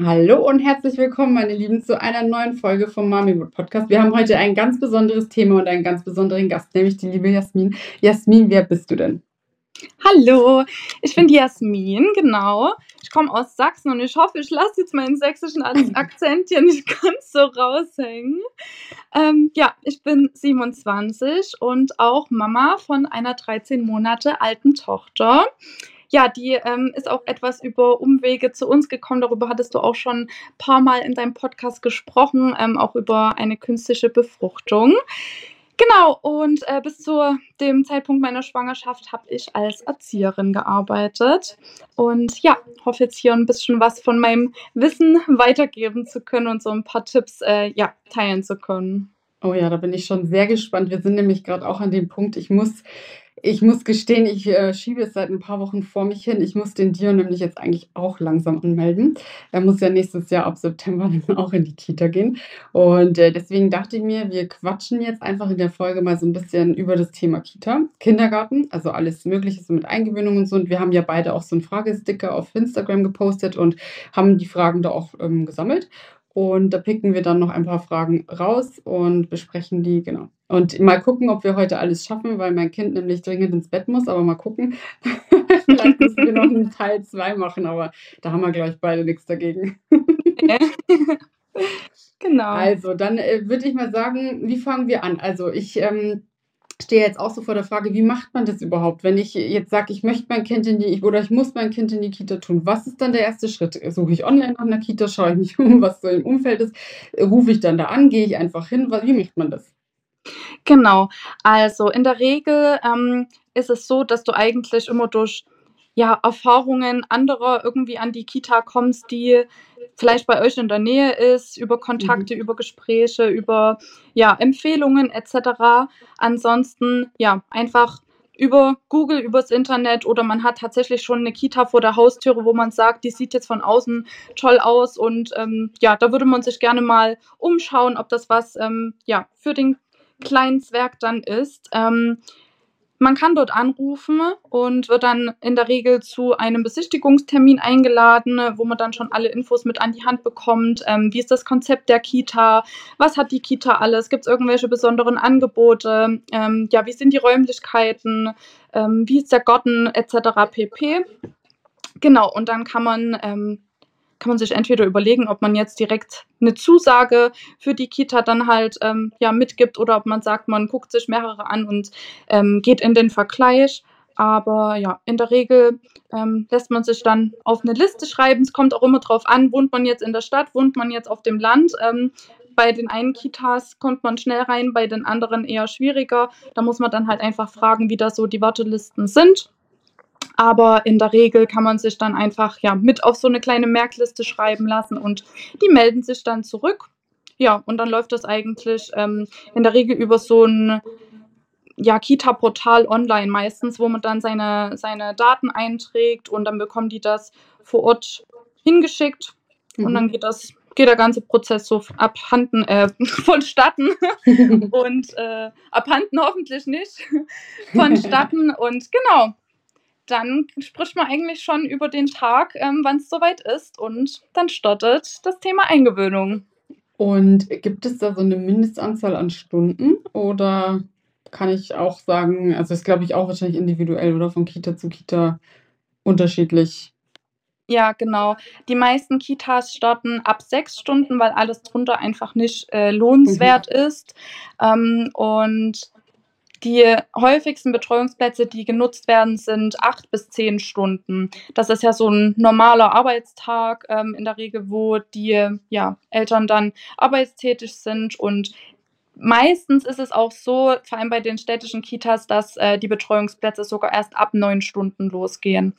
Hallo und herzlich willkommen, meine Lieben, zu einer neuen Folge vom Mamiwood Podcast. Wir haben heute ein ganz besonderes Thema und einen ganz besonderen Gast, nämlich die liebe Jasmin. Jasmin, wer bist du denn? Hallo, ich bin Jasmin, genau. Ich komme aus Sachsen und ich hoffe, ich lasse jetzt meinen sächsischen Akzent hier nicht ganz so raushängen. Ähm, ja, ich bin 27 und auch Mama von einer 13 Monate alten Tochter. Ja, die ähm, ist auch etwas über Umwege zu uns gekommen. Darüber hattest du auch schon ein paar Mal in deinem Podcast gesprochen, ähm, auch über eine künstliche Befruchtung. Genau, und äh, bis zu dem Zeitpunkt meiner Schwangerschaft habe ich als Erzieherin gearbeitet. Und ja, hoffe jetzt hier ein bisschen was von meinem Wissen weitergeben zu können und so ein paar Tipps äh, ja, teilen zu können. Oh ja, da bin ich schon sehr gespannt. Wir sind nämlich gerade auch an dem Punkt, ich muss ich muss gestehen, ich äh, schiebe es seit ein paar Wochen vor mich hin. Ich muss den Dion nämlich jetzt eigentlich auch langsam anmelden. Er muss ja nächstes Jahr ab September dann auch in die Kita gehen. Und äh, deswegen dachte ich mir, wir quatschen jetzt einfach in der Folge mal so ein bisschen über das Thema Kita, Kindergarten, also alles Mögliche so mit Eingewöhnung und so. Und wir haben ja beide auch so einen Fragesticker auf Instagram gepostet und haben die Fragen da auch ähm, gesammelt. Und da picken wir dann noch ein paar Fragen raus und besprechen die, genau. Und mal gucken, ob wir heute alles schaffen, weil mein Kind nämlich dringend ins Bett muss, aber mal gucken. Vielleicht müssen wir noch einen Teil 2 machen, aber da haben wir, glaube ich, beide nichts dagegen. genau. Also, dann äh, würde ich mal sagen, wie fangen wir an? Also, ich ähm, stehe jetzt auch so vor der Frage, wie macht man das überhaupt, wenn ich jetzt sage, ich möchte mein Kind in die oder ich muss mein Kind in die Kita tun. Was ist dann der erste Schritt? Suche ich online nach einer Kita, schaue ich mich um, was so im Umfeld ist, rufe ich dann da an, gehe ich einfach hin, wie macht man das? Genau, also in der Regel ähm, ist es so, dass du eigentlich immer durch ja, Erfahrungen anderer irgendwie an die Kita kommst, die vielleicht bei euch in der Nähe ist, über Kontakte, mhm. über Gespräche, über ja, Empfehlungen etc. Ansonsten ja, einfach über Google, übers Internet oder man hat tatsächlich schon eine Kita vor der Haustüre, wo man sagt, die sieht jetzt von außen toll aus und ähm, ja, da würde man sich gerne mal umschauen, ob das was ähm, ja, für den kleinen Zwerg dann ist. Ähm, man kann dort anrufen und wird dann in der Regel zu einem Besichtigungstermin eingeladen, wo man dann schon alle Infos mit an die Hand bekommt. Ähm, wie ist das Konzept der Kita? Was hat die Kita alles? Gibt es irgendwelche besonderen Angebote? Ähm, ja, wie sind die Räumlichkeiten? Ähm, wie ist der Garten etc. pp. Genau, und dann kann man ähm, kann man sich entweder überlegen, ob man jetzt direkt eine Zusage für die Kita dann halt ähm, ja, mitgibt oder ob man sagt, man guckt sich mehrere an und ähm, geht in den Vergleich. Aber ja, in der Regel ähm, lässt man sich dann auf eine Liste schreiben. Es kommt auch immer darauf an, wohnt man jetzt in der Stadt, wohnt man jetzt auf dem Land. Ähm, bei den einen Kitas kommt man schnell rein, bei den anderen eher schwieriger. Da muss man dann halt einfach fragen, wie da so die Wartelisten sind. Aber in der Regel kann man sich dann einfach ja mit auf so eine kleine Merkliste schreiben lassen und die melden sich dann zurück. Ja, und dann läuft das eigentlich ähm, in der Regel über so ein ja, Kita-Portal online meistens, wo man dann seine, seine Daten einträgt und dann bekommen die das vor Ort hingeschickt mhm. und dann geht das geht der ganze Prozess so abhanden, äh, vonstatten und äh, abhanden hoffentlich nicht vonstatten und genau, dann spricht man eigentlich schon über den Tag, ähm, wann es soweit ist und dann startet das Thema Eingewöhnung. Und gibt es da so eine Mindestanzahl an Stunden oder kann ich auch sagen, also ist glaube ich auch wahrscheinlich individuell oder von Kita zu Kita unterschiedlich? Ja, genau. Die meisten Kitas starten ab sechs Stunden, weil alles drunter einfach nicht äh, lohnenswert mhm. ist. Ähm, und die häufigsten Betreuungsplätze, die genutzt werden, sind acht bis zehn Stunden. Das ist ja so ein normaler Arbeitstag ähm, in der Regel, wo die ja, Eltern dann arbeitstätig sind und Meistens ist es auch so, vor allem bei den städtischen Kitas, dass äh, die Betreuungsplätze sogar erst ab neun Stunden losgehen.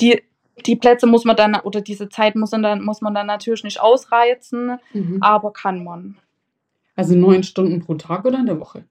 Die die Plätze muss man dann oder diese Zeit muss man dann, muss man dann natürlich nicht ausreizen, Mhm. aber kann man. Also 9 Stunden pro Tag oder in der Woche?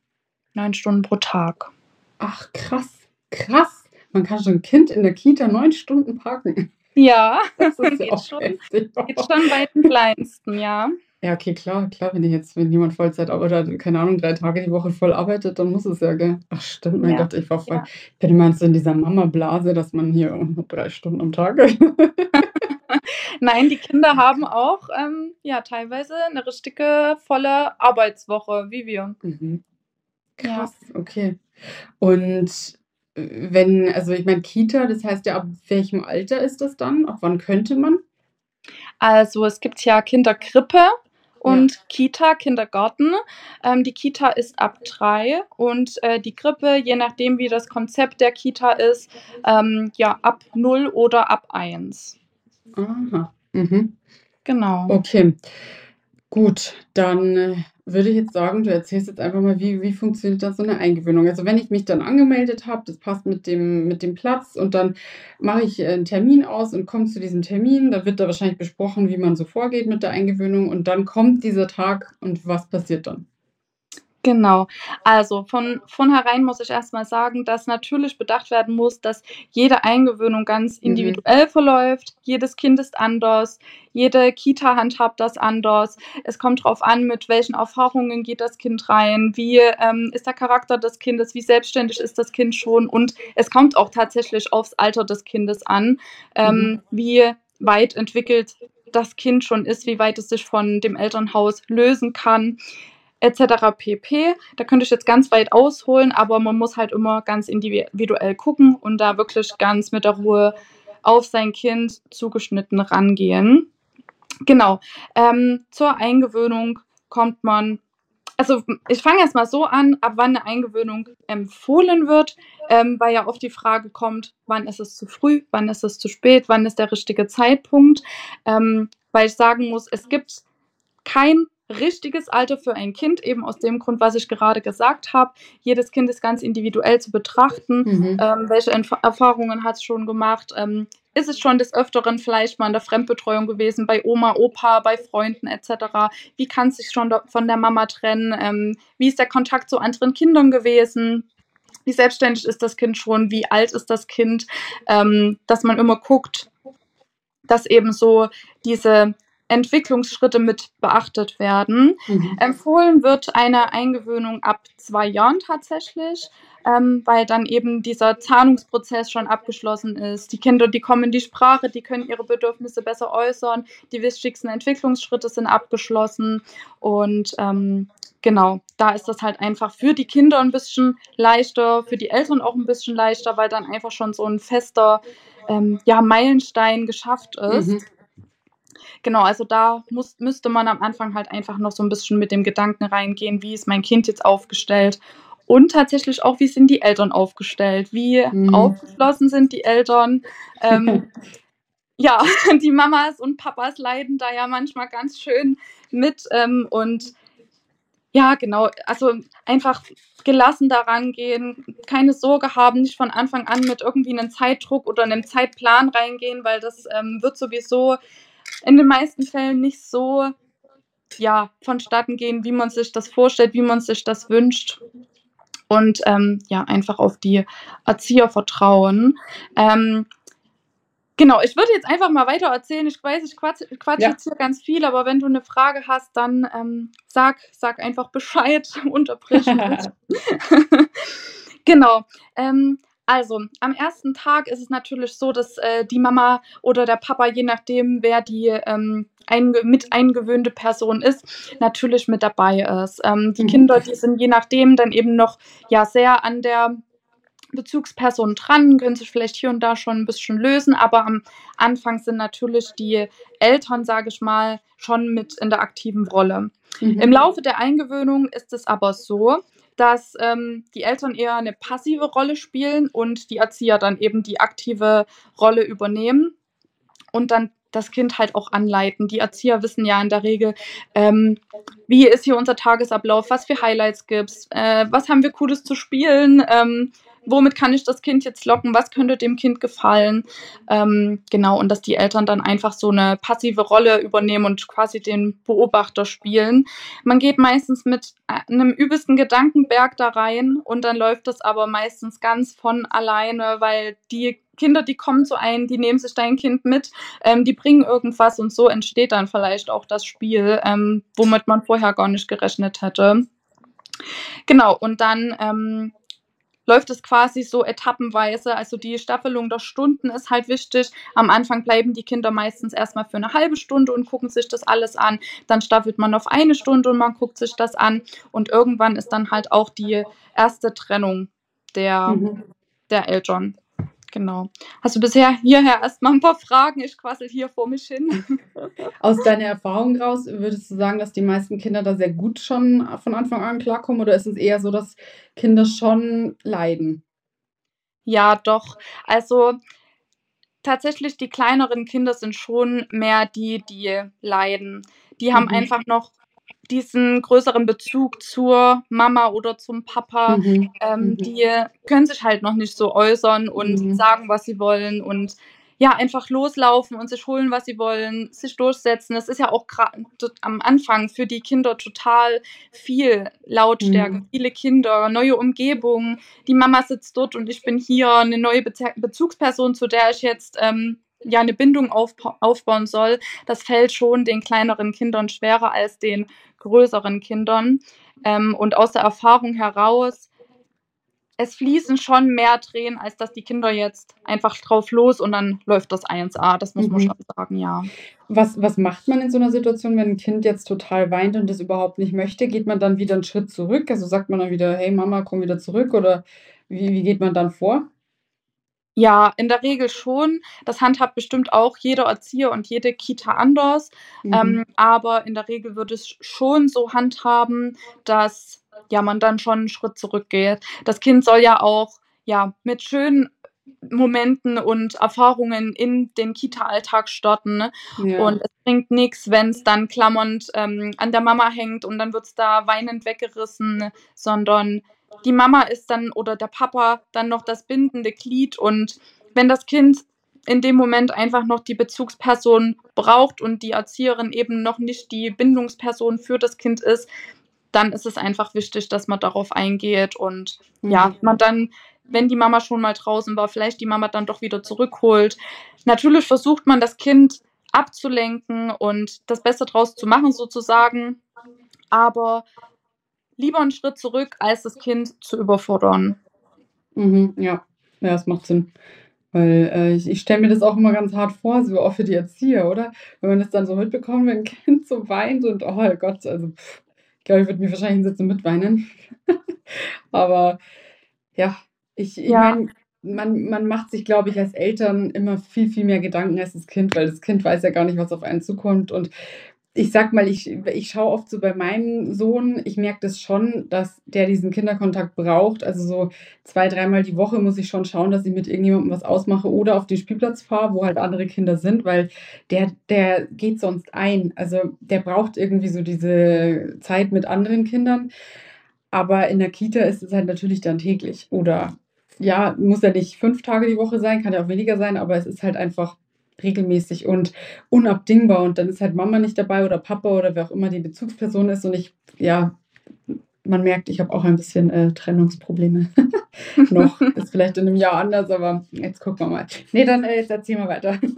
9 Stunden pro Tag. Ach, krass, krass. Man kann schon 'n Kind in der Kita 9 Stunden parken. Ja, Das ist geht schon. Geht schon bei den Kleinsten, ja. Ja, okay, klar, klar, wenn ich jetzt wenn jemand Vollzeit oder keine Ahnung, 3 Tage die Woche voll arbeitet, dann muss es ja, gell? Ach stimmt, mein Ja, Gott, ich war voll ja. ich bin immer so in dieser Mama-Blase, dass man hier nur 3 Stunden am Tag Nein, die Kinder haben auch, ähm, ja, teilweise 'ne richtige volle Arbeitswoche wie wir. Mhm. Ja. Krass, okay. Und, äh, wenn also ich meine, Kita, das heißt ja, ab welchem Alter ist das dann? Ab wann könnte man? Also, es gibt ja Kinderkrippe Ja. und Kita, Kindergarten. Ähm, die Kita ist ab 3 und, äh, die Krippe, je nachdem, wie das Konzept der Kita ist, ähm, ja, ab 0 oder ab 1. Aha, mhm. Genau. Okay. Gut, dann, äh, würde ich jetzt sagen, du erzählst jetzt einfach mal, wie wie funktioniert da so 'ne Eingewöhnung? Also, wenn ich mich dann angemeldet habe, das passt mit dem mit dem Platz und dann mache ich, äh, 'n Termin aus und komme zu diesem Termin. Da wird da wahrscheinlich besprochen, wie man so vorgeht mit der Eingewöhnung und dann kommt dieser Tag und was passiert dann? Genau. Also, von vornherein muss ich erst mal sagen, dass natürlich bedacht werden muss, dass jede Eingewöhnung ganz Mhm. individuell verläuft. Jedes Kind ist anders, jede Kita handhabt das anders. Es kommt drauf an, mit welchen Erfahrungen geht das Kind rein, wie, ähm, ist der Charakter des Kindes, wie selbstständig ist das Kind schon und es kommt auch tatsächlich aufs Alter des Kindes an, ähm, Mhm. wie weit entwickelt das Kind schon ist, wie weit es sich von dem Elternhaus lösen kann et cetera pp. Da könnte ich jetzt ganz weit ausholen, aber man muss halt immer ganz individuell gucken und da wirklich ganz mit der Ruhe auf sein Kind zugeschnitten rangehen. Genau. Ähm, zur Eingewöhnung kommt man also, ich fange erst mal so an, ab wann 'ne Eingewöhnung empfohlen wird, ähm, weil ja oft die Frage kommt: „Wann ist es zu früh? Wann ist es zu spät? Wann ist der richtige Zeitpunkt?“ Ähm, weil ich sagen muss, es gibt kein richtiges Alter für ein Kind, eben aus dem Grund, was ich gerade gesagt habe. Jedes Kind ist ganz individuell zu betrachten. Mhm. Ähm, welche Entf Erfahrungen hat's schon gemacht? Ähm, ist es schon des Öfteren vielleicht mal in der Fremdbetreuung gewesen, bei Oma, Opa, bei Freunden et cetera? Wie kann's sich schon von der Mama trennen? Ähm, wie ist der Kontakt zu anderen Kindern gewesen? Wie selbstständig ist das Kind schon? Wie alt ist das Kind? Ähm, dass man immer guckt, dass eben so diese Entwicklungsschritte mit beachtet werden. Mhm. Empfohlen wird eine Eingewöhnung ab 2 Jahren tatsächlich, ähm, weil dann eben dieser Zahlungsprozess schon abgeschlossen ist. Die Kinder, die kommen in die Sprache, die können ihre Bedürfnisse besser äußern, die wichtigsten Entwicklungsschritte sind abgeschlossen und, ähm, genau, da ist das halt einfach für die Kinder 'n bisschen leichter, für die Eltern auch 'n bisschen leichter, weil dann einfach schon so 'n fester, ähm, ja, Meilenstein geschafft ist. Mhm. Genau, also da muss müsste man am Anfang halt einfach noch so 'n bisschen mit dem Gedanken reingehen: „Wie ist mein Kind jetzt aufgestellt?“ Und tatsächlich auch, wie sind die Eltern aufgestellt? Wie Mhm. aufgeschlossen sind die Eltern? Ähm, ja, die Mamas und Papas leiden da ja manchmal ganz schön mit, ähm, und ja, genau, also einfach gelassen da rangehen, keine Sorge haben, nicht von Anfang an mit irgendwie 'nem Zeitdruck oder 'nem Zeitplan reingehen, weil das, ähm, wird sowieso in den meisten Fällen nicht so, ja, vonstatten gehen, wie man sich das vorstellt, wie man sich das wünscht. Und, ähm, ja, einfach auf die Erzieher vertrauen. Ähm, genau, ich würde jetzt einfach mal weitererzählen. Ich weiß, ich quatsch quatsche Ja. jetzt hier ganz viel, aber wenn du 'ne Frage hast, dann, ähm, sag sag einfach Bescheid, unterbrich mich. Genau. Ähm, also, am ersten Tag ist es natürlich so, dass, äh, die Mama oder der Papa, je nachdem, wer die, ähm, einge mit eingewöhnte Person ist, natürlich mit dabei ist. Ähm, die Mhm. Kinder, die sind je nachdem dann eben noch, ja, sehr an der Bezugsperson dran, können sich vielleicht hier und da schon 'n bisschen lösen, aber am Anfang sind natürlich die Eltern, sage ich mal, schon mit in der aktiven Rolle. Im Mhm. Laufe der Eingewöhnung ist es aber so, dass, ähm, die Eltern eher 'ne passive Rolle spielen und die Erzieher dann eben die aktive Rolle übernehmen und dann das Kind halt auch anleiten. Die Erzieher wissen ja in der Regel, ähm, wie ist hier unser Tagesablauf, was für Highlights gibt's, äh, was haben wir Cooles zu spielen, ähm, womit kann ich das Kind jetzt locken, was könnte dem Kind gefallen. Ähm, genau, und dass die Eltern dann einfach so eine passive Rolle übernehmen und quasi den Beobachter spielen. Man geht meistens mit einem übelsten Gedankenberg da rein und dann läuft das aber meistens ganz von alleine, weil die Kinder, die kommen zu einem, die nehmen sich dein Kind mit, ähm, die bringen irgendwas und so entsteht dann vielleicht auch das Spiel, ähm, womit man vorher gar nicht gerechnet hätte. Genau, und dann ähm, läuft es quasi so etappenweise. Also die Staffelung der Stunden ist halt wichtig. Am Anfang bleiben die Kinder meistens erstmal für eine halbe Stunde und gucken sich das alles an. Dann staffelt man auf eine Stunde und man guckt sich das an. Und irgendwann ist dann halt auch die erste Trennung der, mhm. der Eltern. Genau. Hast du bisher hierher erstmal ein paar Fragen? Ich quassel hier vor mich hin. Aus deiner Erfahrung raus, würdest du sagen, dass die meisten Kinder da sehr gut schon von Anfang an klarkommen oder ist es eher so, dass Kinder schon leiden? Ja, doch. Also tatsächlich, die kleineren Kinder sind schon mehr die, die leiden. Die haben mhm. einfach noch diesen größeren Bezug zur Mama oder zum Papa. Mhm. Ähm, mhm. Die können sich halt noch nicht so äußern und mhm. sagen, was sie wollen und ja, einfach loslaufen und sich holen, was sie wollen, sich durchsetzen. Das ist ja auch gerade am Anfang für die Kinder total viel Lautstärke, mhm. viele Kinder, neue Umgebung. Die Mama sitzt dort und ich bin hier, eine neue Be Bezugsperson, zu der ich jetzt ähm, ja eine Bindung aufbauen soll. Das fällt schon den kleineren Kindern schwerer als den größeren Kindern. Ähm, und aus der Erfahrung heraus, es fließen schon mehr Tränen, als dass die Kinder jetzt einfach drauf los und dann läuft das 1a. Das muss mhm. man schon sagen, ja. Was, was macht man in so einer Situation, wenn ein Kind jetzt total weint und das überhaupt nicht möchte? Geht man dann wieder einen Schritt zurück? Also sagt man dann wieder, hey Mama, komm wieder zurück? Oder wie, wie geht man dann vor? Ja, in der Regel schon. Das handhabt bestimmt auch jeder Erzieher und jede Kita anders. Mhm. Ähm, aber in der Regel würde es schon so handhaben, dass ja man dann schon einen Schritt zurückgeht. Das Kind soll ja auch ja mit schönen Momenten und Erfahrungen in den Kita-Alltag starten. Ne? Ja. Und es bringt nichts, wenn es dann klammernd ähm, an der Mama hängt und dann wird es da weinend weggerissen, sondern die Mama ist dann oder der Papa dann noch das bindende Glied und wenn das Kind in dem Moment einfach noch die Bezugsperson braucht und die Erzieherin eben noch nicht die Bindungsperson für das Kind ist, dann ist es einfach wichtig, dass man darauf eingeht und mhm. ja, man dann, wenn die Mama schon mal draußen war, vielleicht die Mama dann doch wieder zurückholt. Natürlich versucht man das Kind abzulenken und das Beste draus zu machen sozusagen, aber lieber einen Schritt zurück, als das Kind zu überfordern. Mhm, ja. ja, das macht Sinn. Weil äh, ich, ich stelle mir das auch immer ganz hart vor, so auch für die Erzieher, oder? Wenn man das dann so mitbekommt, wenn ein Kind so weint und oh Gott, also pff, ich glaube, ich würde mich wahrscheinlich hinsetzen und mitweinen. Aber ja, ich, ich ja. meine, man, man macht sich, glaube ich, als Eltern immer viel, viel mehr Gedanken als das Kind, weil das Kind weiß ja gar nicht, was auf einen zukommt. Und ich sag mal, ich, ich schaue oft so bei meinem Sohn, ich merke das schon, dass der diesen Kinderkontakt braucht. Also so zwei, dreimal die Woche muss ich schon schauen, dass ich mit irgendjemandem was ausmache oder auf den Spielplatz fahre, wo halt andere Kinder sind, weil der, der geht sonst ein. Also der braucht irgendwie so diese Zeit mit anderen Kindern. Aber in der Kita ist es halt natürlich dann täglich. Oder ja, muss ja nicht fünf Tage die Woche sein, kann ja auch weniger sein, aber es ist halt einfach regelmäßig und unabdingbar. Und dann ist halt Mama nicht dabei oder Papa oder wer auch immer die Bezugsperson ist. Und ich, ja, man merkt, ich habe auch ein bisschen äh, Trennungsprobleme. Noch. Ist vielleicht in einem Jahr anders, aber jetzt gucken wir mal. Nee, dann äh, jetzt erzähl mal weiter.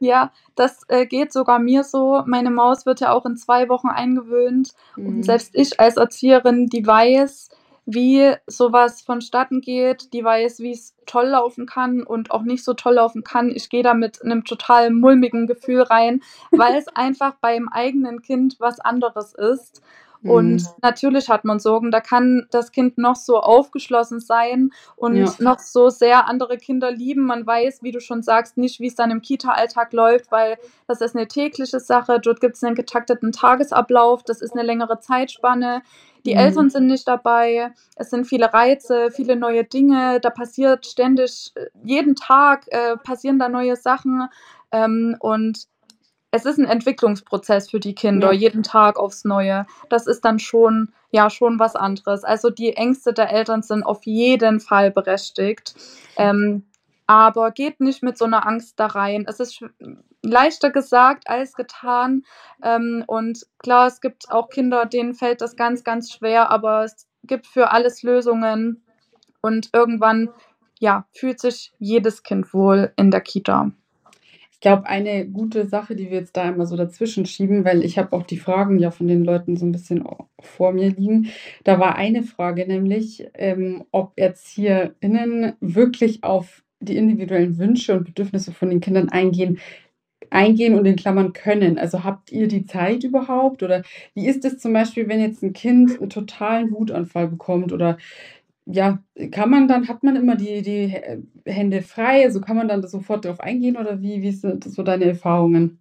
Ja, das äh, geht sogar mir so. Meine Maus wird ja auch in zwei Wochen eingewöhnt. Mhm. Und selbst ich als Erzieherin, die weiß, wie sowas vonstatten geht, die weiß, wie es toll laufen kann und auch nicht so toll laufen kann. Ich gehe da mit einem total mulmigen Gefühl rein, weil es einfach beim eigenen Kind was anderes ist. Und mhm. natürlich hat man Sorgen, da kann das Kind noch so aufgeschlossen sein und ja. noch so sehr andere Kinder lieben. Man weiß, wie du schon sagst, nicht, wie es dann im Kita-Alltag läuft, weil das ist eine tägliche Sache. Dort gibt es einen getakteten Tagesablauf, das ist eine längere Zeitspanne. Die mhm. Eltern sind nicht dabei, es sind viele Reize, viele neue Dinge, da passiert ständig, äh, jeden Tag äh, passieren da neue Sachen. Ähm, und es ist ein Entwicklungsprozess für die Kinder, Ja. jeden Tag aufs Neue. Das ist dann schon ja, schon was anderes. Also, die Ängste der Eltern sind auf jeden Fall berechtigt. Ähm, aber geht nicht mit so einer Angst da rein. Es ist leichter gesagt als getan. Ähm, und klar, es gibt auch Kinder, denen fällt das ganz, ganz schwer, aber es gibt für alles Lösungen. Und irgendwann, ja, fühlt sich jedes Kind wohl in der Kita. Ich glaube, eine gute Sache, die wir jetzt da immer so dazwischen schieben, weil ich habe auch die Fragen ja von den Leuten so ein bisschen vor mir liegen. Da war eine Frage nämlich, ähm, ob ErzieherInnen wirklich auf die individuellen Wünsche und Bedürfnisse von den Kindern eingehen eingehen und in Klammern können. Also, habt ihr die Zeit überhaupt? Oder wie ist es zum Beispiel, wenn jetzt ein Kind einen totalen Wutanfall bekommt oder ja, kann man dann hat man immer die die Hä Hände frei? Also, kann man dann sofort drauf eingehen oder wie wie sind so deine Erfahrungen?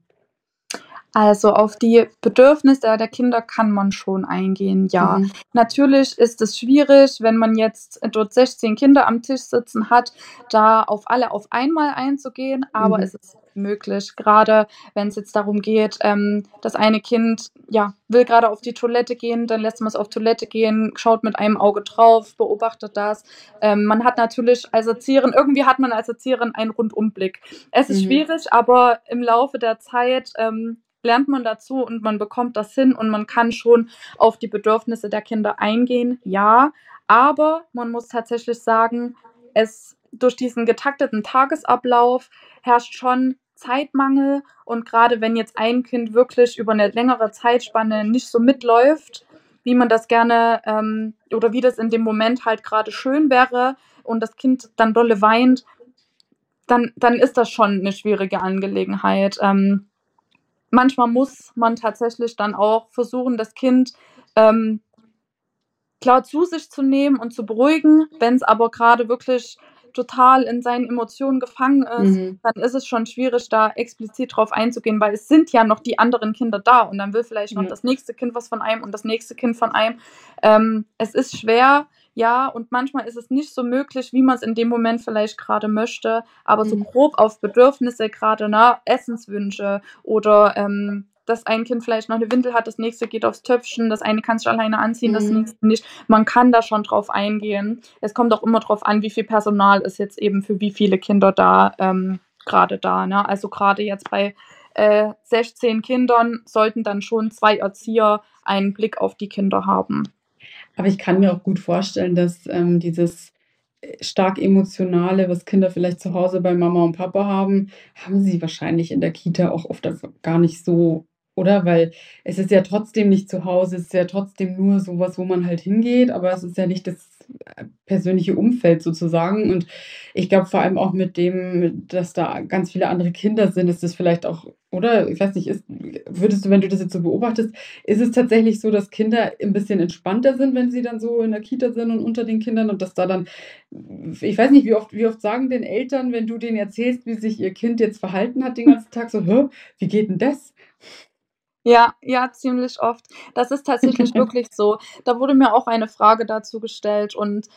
Also, auf die Bedürfnisse der Kinder kann man schon eingehen, ja. Mhm. Natürlich ist es schwierig, wenn man jetzt dort 16 Kinder am Tisch sitzen hat, da auf alle auf einmal einzugehen, aber Mhm. es ist möglich. Grade wenn's jetzt darum geht, ähm, das eine Kind, ja, will grade auf die Toilette gehen, dann lässt man's auf Toilette gehen, schaut mit einem Auge drauf, beobachtet das. Ähm, man hat natürlich als Erzieherin irgendwie hat man als Erzieherin einen Rundumblick. Es ist Mhm. schwierig, aber im Laufe der Zeit, ähm, lernt man dazu und man bekommt das hin und man kann schon auf die Bedürfnisse der Kinder eingehen, ja. Aber man muss tatsächlich sagen, es durch diesen getakteten Tagesablauf herrscht schon Zeitmangel und grade wenn jetzt ein Kind wirklich über 'ne längere Zeitspanne nicht so mitläuft, wie man das gerne, ähm oder wie das in dem Moment halt grade schön wäre und das Kind dann dolle weint, dann dann ist das schon 'ne schwierige Angelegenheit. Ähm, manchmal muss man tatsächlich dann auch versuchen, das Kind, ähm klar zu sich zu nehmen und zu beruhigen. Wenn's aber grade wirklich total in seinen Emotionen gefangen ist, Mhm. dann ist es schon schwierig, da explizit drauf einzugehen, weil es sind ja noch die anderen Kinder da und dann will vielleicht noch Ja. das nächste Kind was von einem und das nächste Kind von einem. Ähm, es ist schwer, ja, und manchmal ist es nicht so möglich, wie man's in dem Moment vielleicht grade möchte, aber so Mhm. grob auf Bedürfnisse, grade, ne, Essenswünsche oder, ähm, dass ein Kind vielleicht noch 'ne Windel hat, das nächste geht aufs Töpfchen, das eine kann sich alleine anziehen, das Mhm. nächste nicht. Man kann da schon drauf eingehen. Es kommt auch immer drauf an, wie viel Personal ist jetzt eben für wie viele Kinder da ähm, grade da, ne? Also, grade jetzt bei, äh, 16 Kindern sollten dann schon 2 Erzieher einen Blick auf die Kinder haben. Aber ich kann mir auch gut vorstellen, dass, ähm, dieses, äh, stark Emotionale, was Kinder vielleicht zu Hause bei Mama und Papa haben, haben sie wahrscheinlich in der Kita auch oft gar nicht so, oder? Weil es ist ja trotzdem nicht zu Hause, es ist ja trotzdem nur so was, wo man halt hingeht, aber es ist ja nicht das, äh, persönliche Umfeld sozusagen. Und ich glaube vor allem auch mit dem, dass da ganz viele andere Kinder sind, ist das vielleicht auch oder? Ich weiß nicht, ist würdest du, wenn du das jetzt so beobachtest ist es tatsächlich so, dass Kinder 'n bisschen entspannter sind, wenn sie dann so in der Kita sind und unter den Kindern und dass da dann ich weiß nicht, wie oft wie oft sagen denn Eltern, wenn du denen erzählst, wie sich ihr Kind jetzt verhalten hat den ganzen Tag so: „Hä, wie geht 'n das?“ Ja, ja, ziemlich oft. Das ist tatsächlich wirklich so. Da wurde mir auch eine Frage dazu gestellt und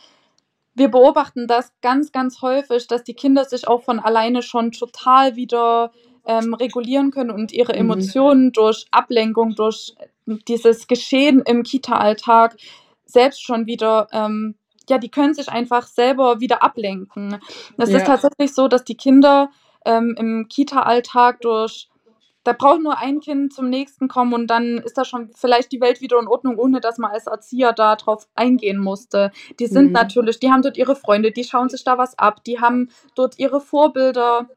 wir beobachten das ganz, ganz häufig, dass die Kinder sich auch von alleine schon total wieder, ähm, regulieren können und ihre Mhm. Emotionen durch Ablenkung, durch dieses Geschehen im Kita-Alltag selbst schon wieder ähm, ja, die können sich einfach selber wieder ablenken. Es ist Ja. tatsächlich so, dass die Kinder, ähm, im Kita-Alltag durch da braucht nur ein Kind zum nächsten kommen und dann ist da schon vielleicht die Welt wieder in Ordnung, ohne dass man als Erzieher da drauf eingehen musste. Die sind Mhm. natürlich die haben dort ihre Freunde, die schauen sich da was ab, die haben dort ihre Vorbilder,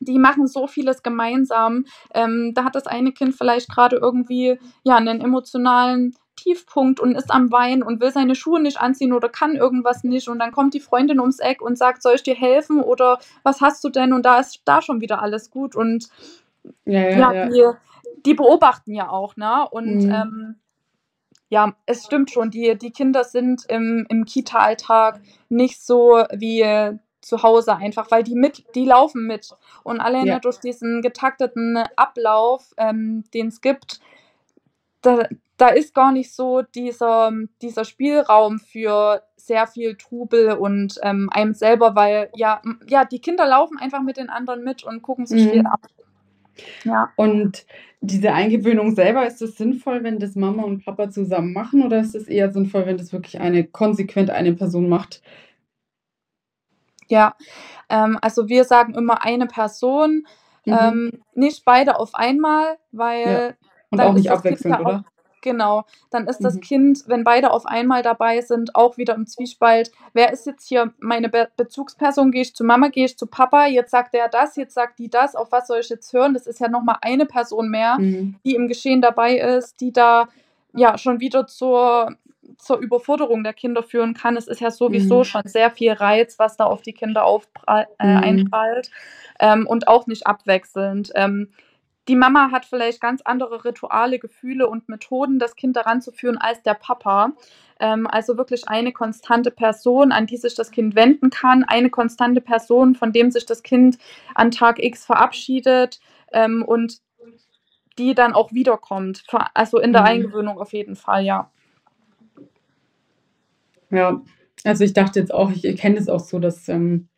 die machen so vieles gemeinsam. Ähm, da hat das eine Kind vielleicht grade irgendwie, ja, 'nen emotionalen Tiefpunkt und ist am Weinen und will seine Schuhe nicht anziehen oder kann irgendwas nicht und dann kommt die Freundin ums Eck und sagt: „Soll ich dir helfen?“ oder „Was hast du denn?“ und da ist da schon wieder alles gut und Ja, ja, ja, ja. die die beobachten ja auch, ne? Und, Mhm. ähm, ja, es stimmt schon, die die Kinder sind im im Kita-Alltag nicht so wie zu Hause einfach, weil die mit die laufen mit. Und alleine Ja. durch diesen getakteten Ablauf, ähm, den's gibt, da da ist gar nicht so dieser dieser Spielraum für sehr viel Trubel und, ähm, einem selber, weil ja ja, die Kinder laufen einfach mit den anderen mit und gucken sich viel Mhm. ab. Ja. Und diese Eingewöhnung selber, ist es sinnvoll, wenn das Mama und Papa zusammen machen oder ist es eher sinnvoll, wenn das wirklich eine konsequent eine Person macht? Ja, ähm, also wir sagen immer eine Person, Mhm. ähm, nicht beide auf einmal, Ja. weil Und dann auch nicht das abwechselnd, ja oder? Genau, dann ist das Mhm. Kind, wenn beide auf einmal dabei sind, auch wieder im Zwiespalt. Wer ist jetzt hier meine Be Bezugsperson? Gehe ich zu Mama, gehe ich zu Papa? Jetzt sagt der das, jetzt sagt die das. Auf was soll ich jetzt hören? Das ist ja noch mal eine Person mehr, Mhm. die im Geschehen dabei ist, die da ja schon wieder zur zur Überforderung der Kinder führen kann. Es ist ja sowieso Mhm. schon sehr viel Reiz, was da auf die Kinder aufprall äh, Mhm. einprallt, ähm, und auch nicht abwechselnd. Ähm, die Mama hat vielleicht ganz andere Rituale, Gefühle und Methoden, das Kind daran zu führen, als der Papa. Ähm, also wirklich eine konstante Person, an die sich das Kind wenden kann, eine konstante Person, von dem sich das Kind an Tag X verabschiedet, ähm, und die dann auch wiederkommt. Also in der Mhm. Eingewöhnung auf jeden Fall, ja. Ja, also ich dachte jetzt auch, ich kenne das auch so, dass, ähm,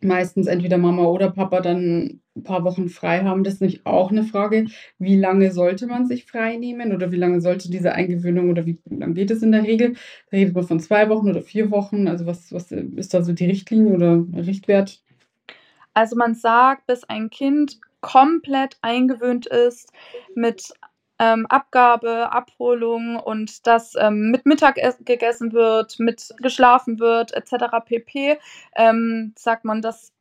meistens entweder Mama oder Papa dann 'n paar Wochen frei haben. Das ist nämlich auch 'ne Frage, wie lange sollte man sich frei nehmen oder wie lange sollte diese Eingewöhnung oder wie lang geht es in der Regel? Redet man von 2 Wochen oder 4 Wochen? Also was was, ist da so die Richtlinie oder Richtwert? Also man sagt, bis ein Kind komplett eingewöhnt ist mit, ähm, Abgabe, Abholung und dass, ähm, mit Mittag ess gegessen wird, mit geschlafen wird et cetera pp., ähm, sagt man, dass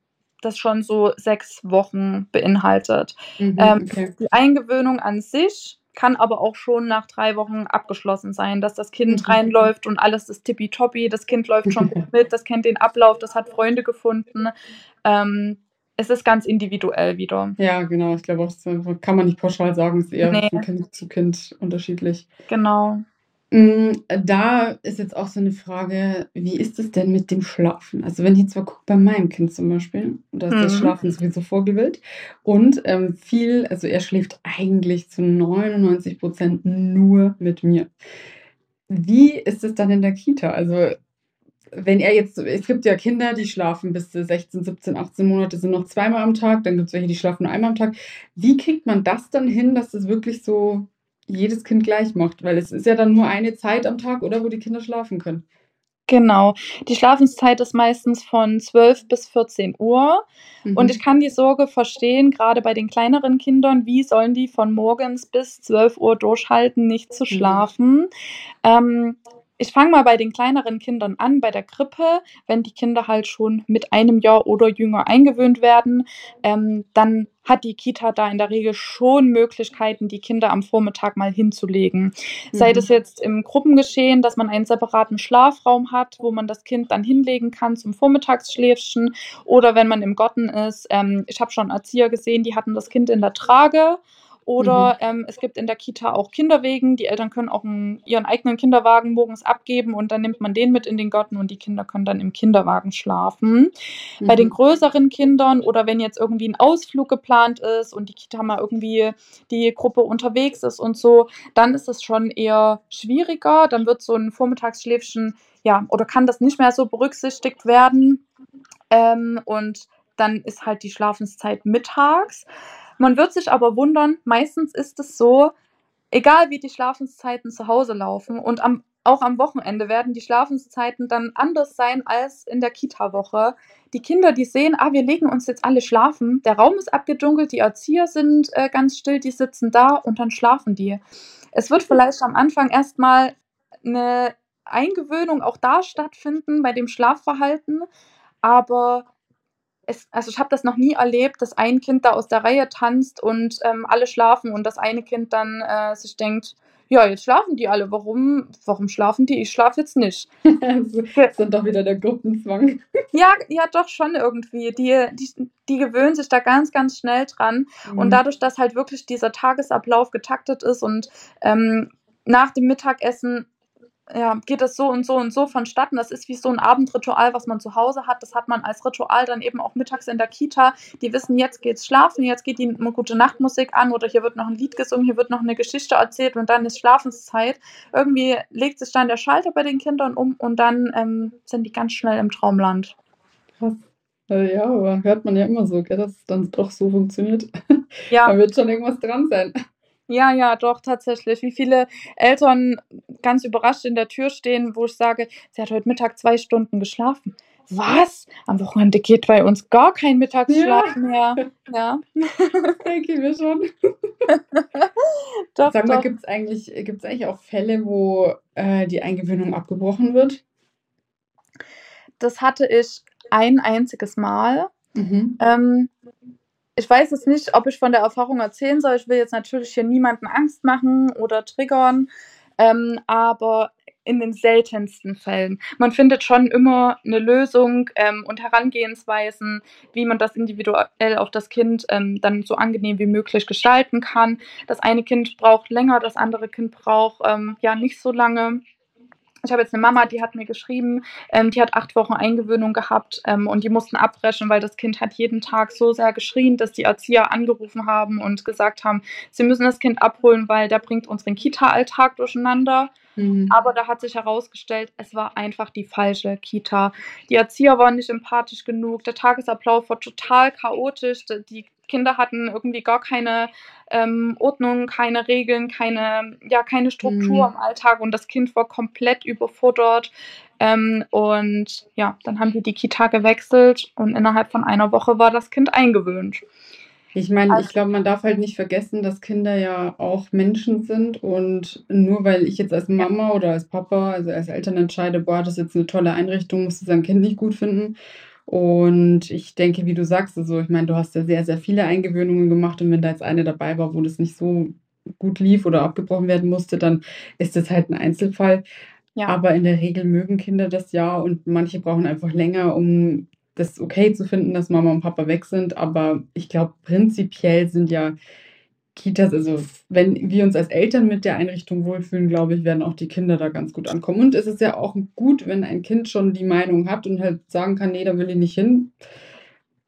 das schon so 6 Wochen beinhaltet. Mhm, Ähm, okay. die Eingewöhnung an sich kann aber auch schon nach 3 Wochen abgeschlossen sein, dass das Kind Mhm. reinläuft und alles ist tippitoppi, das Kind läuft schon gut mit, das kennt den Ablauf, das hat Freunde gefunden. Ähm, es ist ganz individuell wieder. Ja, genau. Ich glaube auch, das kann man nicht pauschal sagen, ist eher Ne. von Kind zu Kind unterschiedlich. Genau. Hm, da ist jetzt auch so 'ne Frage, wie ist es denn mit dem Schlafen? Also, wenn ich jetzt mal gucke bei meinem Kind zum Beispiel, da ist das Mhm. Schlafen sowieso vorgewählt und, ähm, viel also, er schläft eigentlich zu 99 % nur mit mir. Wie ist es dann in der Kita? Also, wenn er jetzt es gibt ja Kinder, die schlafen bis sie 16, 17, 18 Monate sind, noch zweimal am Tag, dann gibt's welche, die schlafen nur einmal am Tag. Wie kriegt man das dann hin, dass das wirklich so jedes Kind gleich macht? Weil es ist ja dann nur eine Zeit am Tag, oder, wo die Kinder schlafen können. Genau. Die Schlafenszeit ist meistens von 12 bis 14 Uhr und Mhm. ich kann die Sorge verstehen, grade bei den kleineren Kindern. Wie sollen die von morgens bis 12 Uhr durchhalten, nicht zu Mhm. schlafen? Ähm, ich fange mal bei den kleineren Kindern an, bei der Krippe. Wenn die Kinder halt schon mit einem Jahr oder jünger eingewöhnt werden, ähm, dann hat die Kita da in der Regel schon Möglichkeiten, die Kinder am Vormittag mal hinzulegen. Sei das Mhm. jetzt im Gruppengeschehen, dass man einen separaten Schlafraum hat, wo man das Kind dann hinlegen kann zum Vormittagsschläfchen oder wenn man im Garten ist. Ähm, ich habe schon Erzieher gesehen, die hatten das Kind in der Trage oder, Mhm. ähm, es gibt in der Kita auch Kinderwegen. Die Eltern können auch 'n ihren eigenen Kinderwagen morgens abgeben und dann nimmt man den mit in den Garten und die Kinder können dann im Kinderwagen schlafen. Bei den Mhm. größeren Kindern oder wenn jetzt irgendwie 'n Ausflug geplant ist und die Kita mal irgendwie die Gruppe unterwegs ist und so, dann ist es schon eher schwieriger. Dann wird so 'n Vormittagsschläfchen ja, oder kann das nicht mehr so berücksichtigt werden. Ähm, und dann ist halt die Schlafenszeit mittags. Man wird sich aber wundern, meistens ist es so, egal wie die Schlafenszeiten zu Hause laufen und am auch am Wochenende werden die Schlafenszeiten dann anders sein als in der Kitawoche. Die Kinder, die sehen: „Ah, wir legen uns jetzt alle schlafen.“ Der Raum ist abgedunkelt, die Erzieher sind, äh, ganz still, die sitzen da und dann schlafen die. Es wird vielleicht am Anfang erst mal 'ne Eingewöhnung auch da stattfinden bei dem Schlafverhalten, aber es also, ich habe das noch nie erlebt, dass ein Kind da aus der Reihe tanzt und, ähm, alle schlafen und das eine Kind dann, äh, sich denkt: „Ja, jetzt schlafen die alle. Warum warum schlafen die? Ich schlafe jetzt nicht.“ Also, Ge ist dann doch wieder der Gruppenzwang. Ja, ja, doch schon irgendwie. Die die die gewöhnen sich da ganz, ganz schnell dran und Mhm. dadurch, dass halt wirklich dieser Tagesablauf getaktet ist und, ähm, nach dem Mittagessen, ja, geht das so und so und so vonstatten. Das ist wie so 'n Abendritual, was man zu Hause hat. Das hat man als Ritual dann eben auch mittags in der Kita. Die wissen, jetzt geht's schlafen, jetzt geht die m Gute-Nacht-Musik an oder hier wird noch 'n Lied gesungen, hier wird noch 'ne Geschichte erzählt und dann ist Schlafenszeit. Irgendwie legt sich dann der Schalter bei den Kindern um und dann, ähm, sind die ganz schnell im Traumland. Krass. Ja, aber hört man ja immer so, gell, dass es dann doch so funktioniert. Ja. Da wird schon irgendwas dran sein. Ja, ja, doch, tatsächlich. Wie viele Eltern ganz überrascht in der Tür stehen, wo ich sage: „Sie hat heute Mittag 2 Stunden geschlafen.“ „Was? Am Wochenende geht bei uns gar kein Ja. Mittagsschlaf mehr.“ Ja. Denke ich mir schon. Doch, Sag mal, doch. gibt's eigentlich gibt's eigentlich auch Fälle, wo, äh, die Eingewöhnung abgebrochen wird? Das hatte ich ein einziges Mal. Mhm. Ähm, ich weiß jetzt nicht, ob ich von der Erfahrung erzählen soll. Ich will jetzt natürlich hier niemanden Angst machen oder triggern, ähm, aber in den seltensten Fällen. Man findet schon immer 'ne Lösung, ähm, und Herangehensweisen, wie man das individuell auf das Kind, ähm, dann so angenehm wie möglich gestalten kann. Das eine Kind braucht länger, das andere Kind braucht, ähm, ja, nicht so lange. Ich habe jetzt 'ne Mama, die hat mir geschrieben, ähm, die hat 8 Wochen Eingewöhnung gehabt, ähm, und die mussten abbrechen, weil das Kind hat jeden Tag so sehr geschrien, dass die Erzieher angerufen haben und gesagt haben, sie müssen das Kind abholen, weil der bringt unseren Kita-Alltag durcheinander. Mhm. Aber da hat sich herausgestellt, es war einfach die falsche Kita. Die Erzieher waren nicht empathisch genug, der Tagesablauf war total chaotisch, die Kinder hatten irgendwie gar keine, ähm, Ordnung, keine Regeln, keine ja, keine Struktur Mhm. im Alltag und das Kind war komplett überfordert. Ähm, und ja, dann haben wir die Kita gewechselt und innerhalb von einer Woche war das Kind eingewöhnt. Ich meine, ich Also glaube, man darf halt nicht vergessen, dass Kinder ja auch Menschen sind und nur weil ich jetzt als. Mama oder als Papa, also als Eltern entscheide: „Boah, das ist jetzt 'ne tolle Einrichtung“, muss das ein Kind nicht gut finden. Und ich denke, wie du sagst, also, ich meine, du hast ja sehr, sehr viele Eingewöhnungen gemacht und wenn da jetzt eine dabei war, wo das nicht so gut lief oder abgebrochen werden musste, dann ist das halt 'n Einzelfall. Ja. Aber in der Regel mögen Kinder das ja und manche brauchen einfach länger, um das okay zu finden, dass Mama und Papa weg sind. Aber ich glaube, prinzipiell sind ja Kitas also, wenn wir uns als Eltern mit der Einrichtung wohlfühlen, glaube ich, werden auch die Kinder da ganz gut ankommen. Und es ist ja auch gut, wenn ein Kind schon die Meinung hat und halt sagen kann: „Ne, da will ich nicht hin.“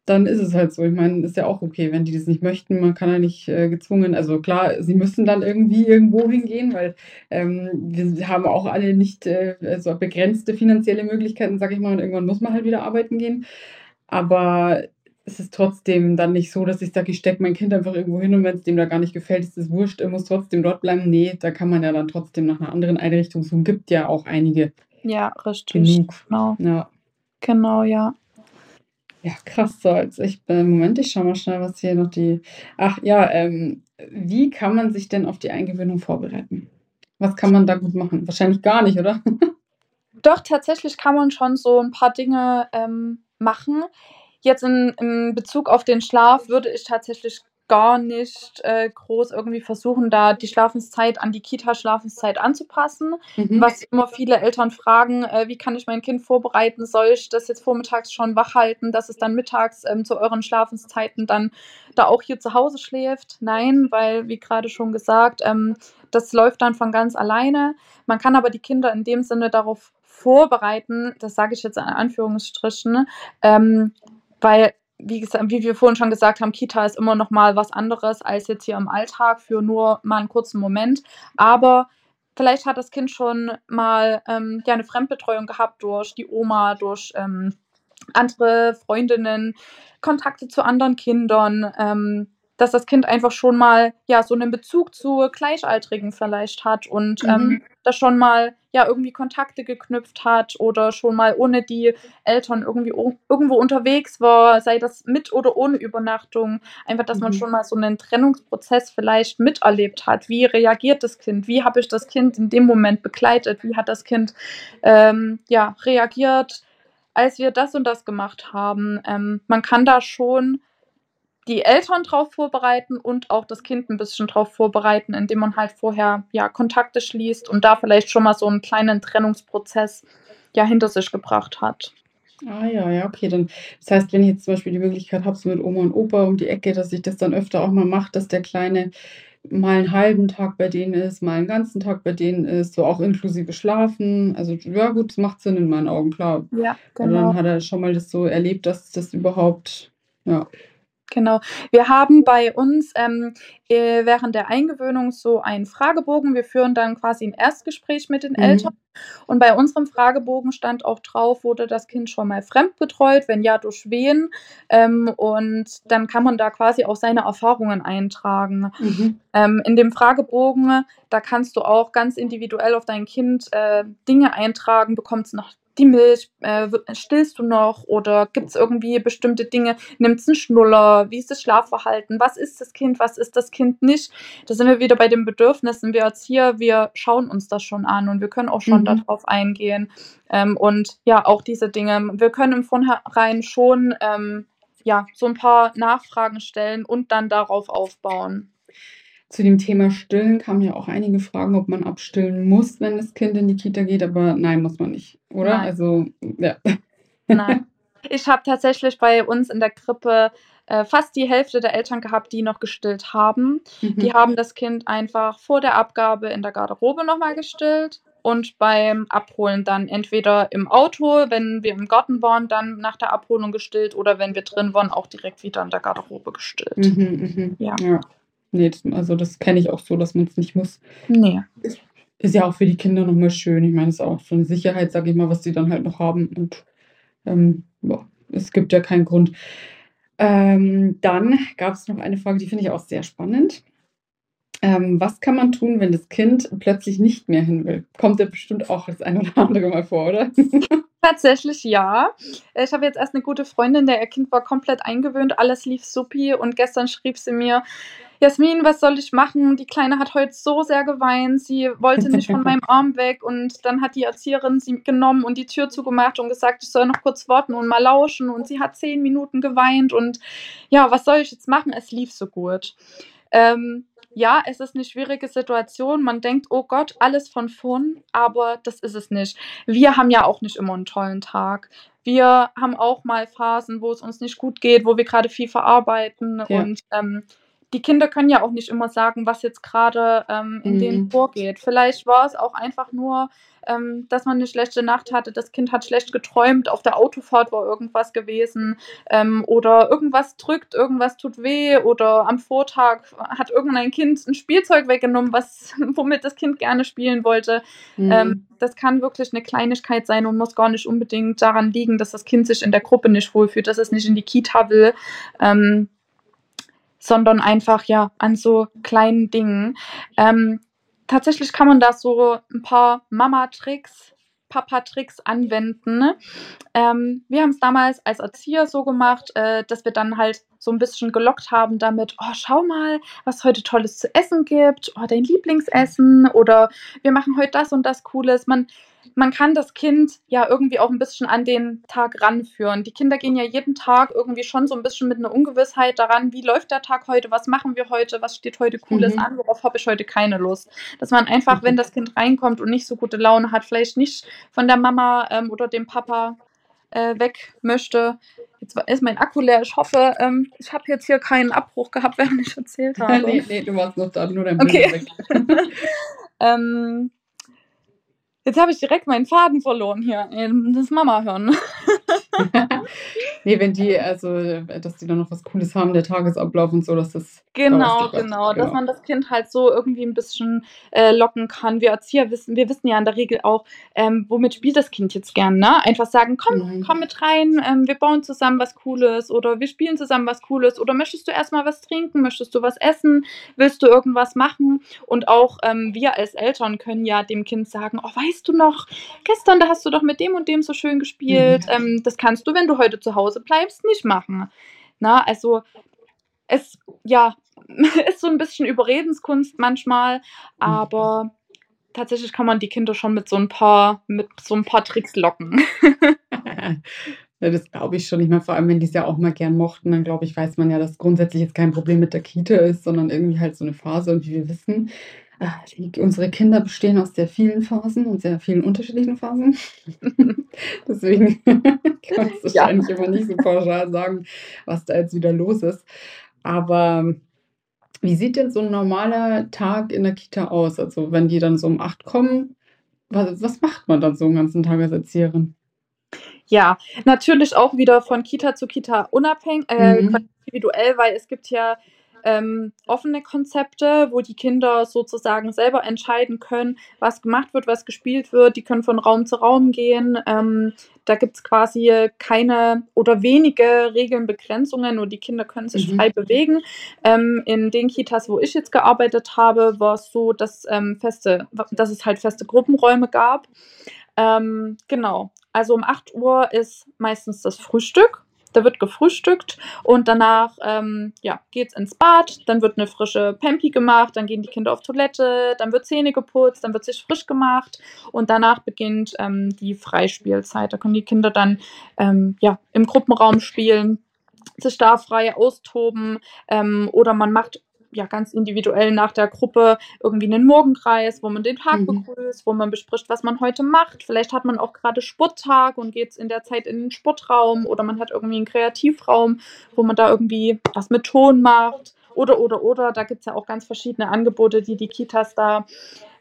Dann ist es halt so. Ich meine, ist ja auch okay, wenn die das nicht möchten. Man kann ja nicht, äh, gezwungen also klar, sie müssen dann irgendwie irgendwo hingehen, weil, ähm, wir haben auch alle nicht, äh, so begrenzte finanzielle Möglichkeiten, sage ich mal, und irgendwann muss man halt wieder arbeiten gehen. Aber es ist trotzdem dann nicht so, dass ich sage, ich stecke mein Kind einfach irgendwo hin und wenn's dem da gar nicht gefällt, ist es wurscht, er muss trotzdem dort bleiben. Ne, da kann man ja dann trotzdem nach 'ner anderen Einrichtung suchen. Gibt ja auch einige. Ja, richtig. Genug. Genau. Ja. Genau, ja. Ja, krass, so jetzt ich äh, Moment, ich schaue mal schnell, was hier noch die ach ja, ähm, wie kann man sich denn auf die Eingewöhnung vorbereiten? Was kann man da gut machen? Wahrscheinlich gar nicht, oder? Doch, tatsächlich kann man schon so 'n paar Dinge, ähm, machen. Jetzt in in Bezug auf den Schlaf würde ich tatsächlich gar nicht, äh, groß irgendwie versuchen, da die Schlafenszeit an die Kita-Schlafenszeit anzupassen. Mhm. Was immer viele Eltern fragen: „Äh, wie kann ich mein Kind vorbereiten? Soll ich das jetzt vormittags schon wach halten, dass es dann mittags, ähm, zu euren Schlafenszeiten dann da auch hier zu Hause schläft?“ Nein, weil wie grade schon gesagt, ähm, das läuft dann von ganz alleine. Man kann aber die Kinder in dem Sinne darauf vorbereiten, das sage ich jetzt in Anführungsstrichen, ähm, weil, wie gesa wie wir vorhin schon gesagt haben, Kita ist immer noch mal was anderes als jetzt hier im Alltag für nur mal 'n kurzen Moment. Aber vielleicht hat das Kind schon mal, ähm, ja, 'ne Fremdbetreuung gehabt durch die Oma, durch, ähm, andere Freundinnen, Kontakte zu anderen Kindern, ähm, dass das Kind einfach schon mal, ja, so 'nen Bezug zu Gleichaltrigen vielleicht hat und, ähm, Mhm. da schon mal, ja, irgendwie Kontakte geknüpft hat oder schon mal ohne die Eltern irgendwie irgendwo unterwegs war, sei das mit oder ohne Übernachtung. Einfach, dass man Mhm. schon mal so 'nen Trennungsprozess vielleicht miterlebt hat. Wie reagiert das Kind? Wie habe ich das Kind in dem Moment begleitet? Wie hat das Kind, ähm, ja, reagiert, als wir das und das gemacht haben? Ähm, man kann da schon die Eltern drauf vorbereiten und auch das Kind 'n bisschen drauf vorbereiten, indem man halt vorher, ja, Kontakte schließt und da vielleicht schon mal so 'n kleinen Trennungsprozess, ja, hinter sich gebracht hat. Ah ja, ja, okay, dann das heißt, wenn ich jetzt zum Beispiel die Möglichkeit habe, so mit Oma und Opa um die Ecke, dass ich das dann öfter auch mal mache, dass der Kleine mal 'n halben Tag bei denen ist, mal 'n ganzen Tag bei denen ist, so auch inklusive Schlafen. Also, ja gut, das macht Sinn in meinen Augen, klar. Ja, genau. dann hat er schon mal das so erlebt, dass das überhaupt ja. Genau. Wir haben bei uns ähm, äh, während der Eingewöhnung so einen Fragebogen. Wir führen dann quasi ein Erstgespräch mit den Mhm. Eltern. Und bei unserem Fragebogen stand auch drauf, wurde das Kind schon mal fremdbetreut? Wenn ja, durch wen? Ähm, und dann kann man da quasi auch seine Erfahrungen eintragen. Mhm. Ähm, in dem Fragebogen, da kannst du auch ganz individuell auf dein Kind äh, Dinge eintragen. Bekommt es noch die Milch? Äh, stillst du noch? Oder gibt es irgendwie bestimmte Dinge? Nimmt es einen Schnuller? Wie ist das Schlafverhalten? Was ist das Kind? Was ist das Kind nicht? Da sind wir wieder bei den Bedürfnissen. Wir Erzieher, wir schauen uns das schon an und wir können auch schon Mhm. darauf eingehen. Ähm, und ja, auch diese Dinge. Wir können im Vornherein schon ähm, ja, so ein paar Nachfragen stellen und dann darauf aufbauen. Zu dem Thema Stillen kamen ja auch einige Fragen, ob man abstillen muss, wenn das Kind in die Kita geht, aber nein, muss man nicht, oder? Nein. Also, ja. Nein. Ich habe tatsächlich bei uns in der Krippe äh, fast die Hälfte der Eltern gehabt, die noch gestillt haben. Die Mhm. haben das Kind einfach vor der Abgabe in der Garderobe nochmal gestillt und beim Abholen dann entweder im Auto, wenn wir im Garten waren, dann nach der Abholung gestillt oder wenn wir drin waren, auch direkt wieder in der Garderobe gestillt. Mhm, mhm. Ja. Ja. Nee, also das kenne ich auch so, dass man es nicht muss. Nee. Ist ja auch für die Kinder nochmal schön. Ich meine, es ist auch so eine Sicherheit, sage ich mal, was die dann halt noch haben. Und ähm, boah, es gibt ja keinen Grund. Ähm, dann gab es noch eine Frage, die finde ich auch sehr spannend. Ähm, was kann man tun, wenn das Kind plötzlich nicht mehr hin will? Kommt ja bestimmt auch das ein oder andere Mal vor, oder? Tatsächlich ja. Ich habe jetzt erst eine gute Freundin, der ihr Kind war komplett eingewöhnt, alles lief supi und gestern schrieb sie mir, Jasmin, was soll ich machen? Die Kleine hat heute so sehr geweint, sie wollte nicht von meinem Arm weg und dann hat die Erzieherin sie genommen und die Tür zugemacht und gesagt, ich soll noch kurz warten und mal lauschen und sie hat zehn Minuten geweint und ja, was soll ich jetzt machen? Es lief so gut. Ähm, ja, es ist eine schwierige Situation. Man denkt, oh Gott, alles von vorn, aber das ist es nicht. Wir haben ja auch nicht immer einen tollen Tag. Wir haben auch mal Phasen, wo es uns nicht gut geht, wo wir gerade viel verarbeiten. Ja. Und ähm, die Kinder können ja auch nicht immer sagen, was jetzt gerade ähm, in denen Mhm. vorgeht. Vielleicht war es auch einfach nur, ähm, dass man eine schlechte Nacht hatte. Das Kind hat schlecht geträumt. Auf der Autofahrt war irgendwas gewesen. Ähm, oder irgendwas drückt, irgendwas tut weh. Oder am Vortag hat irgendein Kind ein Spielzeug weggenommen, was, womit das Kind gerne spielen wollte. Mhm. Ähm, das kann wirklich eine Kleinigkeit sein und muss gar nicht unbedingt daran liegen, dass das Kind sich in der Gruppe nicht wohlfühlt, dass es nicht in die Kita will, ähm, sondern einfach ja an so kleinen Dingen. Ähm, tatsächlich kann man da so ein paar Mama-Tricks, Papa-Tricks anwenden. ne? Ähm, wir haben es damals als Erzieher so gemacht, äh, dass wir dann halt so ein bisschen gelockt haben damit, oh, schau mal, was heute Tolles zu essen gibt, oh, dein Lieblingsessen oder wir machen heute das und das Cooles. Man, man kann das Kind ja irgendwie auch ein bisschen an den Tag ranführen. Die Kinder gehen ja jeden Tag irgendwie schon so ein bisschen mit einer Ungewissheit daran, wie läuft der Tag heute, was machen wir heute, was steht heute Cooles Mhm. an, worauf habe ich heute keine Lust. Dass man einfach, wenn das Kind reinkommt und nicht so gute Laune hat, vielleicht nicht von der Mama ähm, oder dem Papa äh, weg möchte. Jetzt ist mein Akku leer. Ich hoffe, ähm, ich habe jetzt hier keinen Abbruch gehabt, während ich erzählt habe. nee, nee, du warst noch da, nur dein Okay. Weg. ähm, jetzt habe ich direkt meinen Faden verloren hier. Das Mama hören. nee, wenn die, also, dass die dann noch was Cooles haben, der Tagesablauf und so, dass das. Genau, daraus geht, genau, dass genau. man das Kind halt so irgendwie ein bisschen äh, locken kann. Wir Erzieher wissen, wir wissen ja in der Regel auch, ähm, womit spielt das Kind jetzt gern, ne? Einfach sagen, komm, Mhm. komm mit rein, ähm, wir bauen zusammen was Cooles oder wir spielen zusammen was Cooles oder möchtest du erstmal was trinken, möchtest du was essen, willst du irgendwas machen? Und auch ähm, wir als Eltern können ja dem Kind sagen, oh, weißt du noch, gestern, da hast du doch mit dem und dem so schön gespielt. Mhm. Das kannst du, wenn du heute zu Hause bleibst, nicht machen. Na, also es ja ist so ein bisschen Überredenskunst manchmal, aber tatsächlich kann man die Kinder schon mit so ein paar mit so ein paar Tricks locken. Ja, das glaube ich schon. Ich meine, vor allem, wenn die es ja auch mal gern mochten, dann glaube ich, weiß man ja, dass grundsätzlich jetzt kein Problem mit der Kita ist, sondern irgendwie halt so eine Phase. Und wie wir wissen, die, unsere Kinder bestehen aus sehr vielen Phasen und sehr vielen unterschiedlichen Phasen. Deswegen kann man es Ja. wahrscheinlich immer nicht so pauschal sagen, was da jetzt wieder los ist. Aber wie sieht denn so ein normaler Tag in der Kita aus? Also, wenn die dann so um acht kommen, was, was macht man dann so einen ganzen Tag als Erzieherin? Ja, natürlich auch wieder von Kita zu Kita unabhängig, äh, Mhm. individuell, weil es gibt ja ähm, offene Konzepte, wo die Kinder sozusagen selber entscheiden können, was gemacht wird, was gespielt wird. Die können von Raum zu Raum gehen. Ähm, da gibt es quasi keine oder wenige Regeln, Begrenzungen und die Kinder können sich Mhm. frei bewegen. Ähm, in den Kitas, wo ich jetzt gearbeitet habe, war es so, dass, ähm, feste, dass es halt feste Gruppenräume gab. Ähm, genau. Also um 8 Uhr ist meistens das Frühstück. Da wird gefrühstückt und danach ähm, ja, geht es ins Bad, dann wird eine frische Pempi gemacht, dann gehen die Kinder auf Toilette, dann wird Zähne geputzt, dann wird sich frisch gemacht und danach beginnt ähm, die Freispielzeit. Da können die Kinder dann ähm, ja, im Gruppenraum spielen, sich da frei austoben ähm, oder man macht ja ganz individuell nach der Gruppe irgendwie einen Morgenkreis, wo man den Tag Mhm. begrüßt, wo man bespricht, was man heute macht. Vielleicht hat man auch gerade Sporttag und geht in der Zeit in den Sportraum oder man hat irgendwie einen Kreativraum, wo man da irgendwie was mit Ton macht. Oder, oder, oder. Da gibt es ja auch ganz verschiedene Angebote, die die Kitas da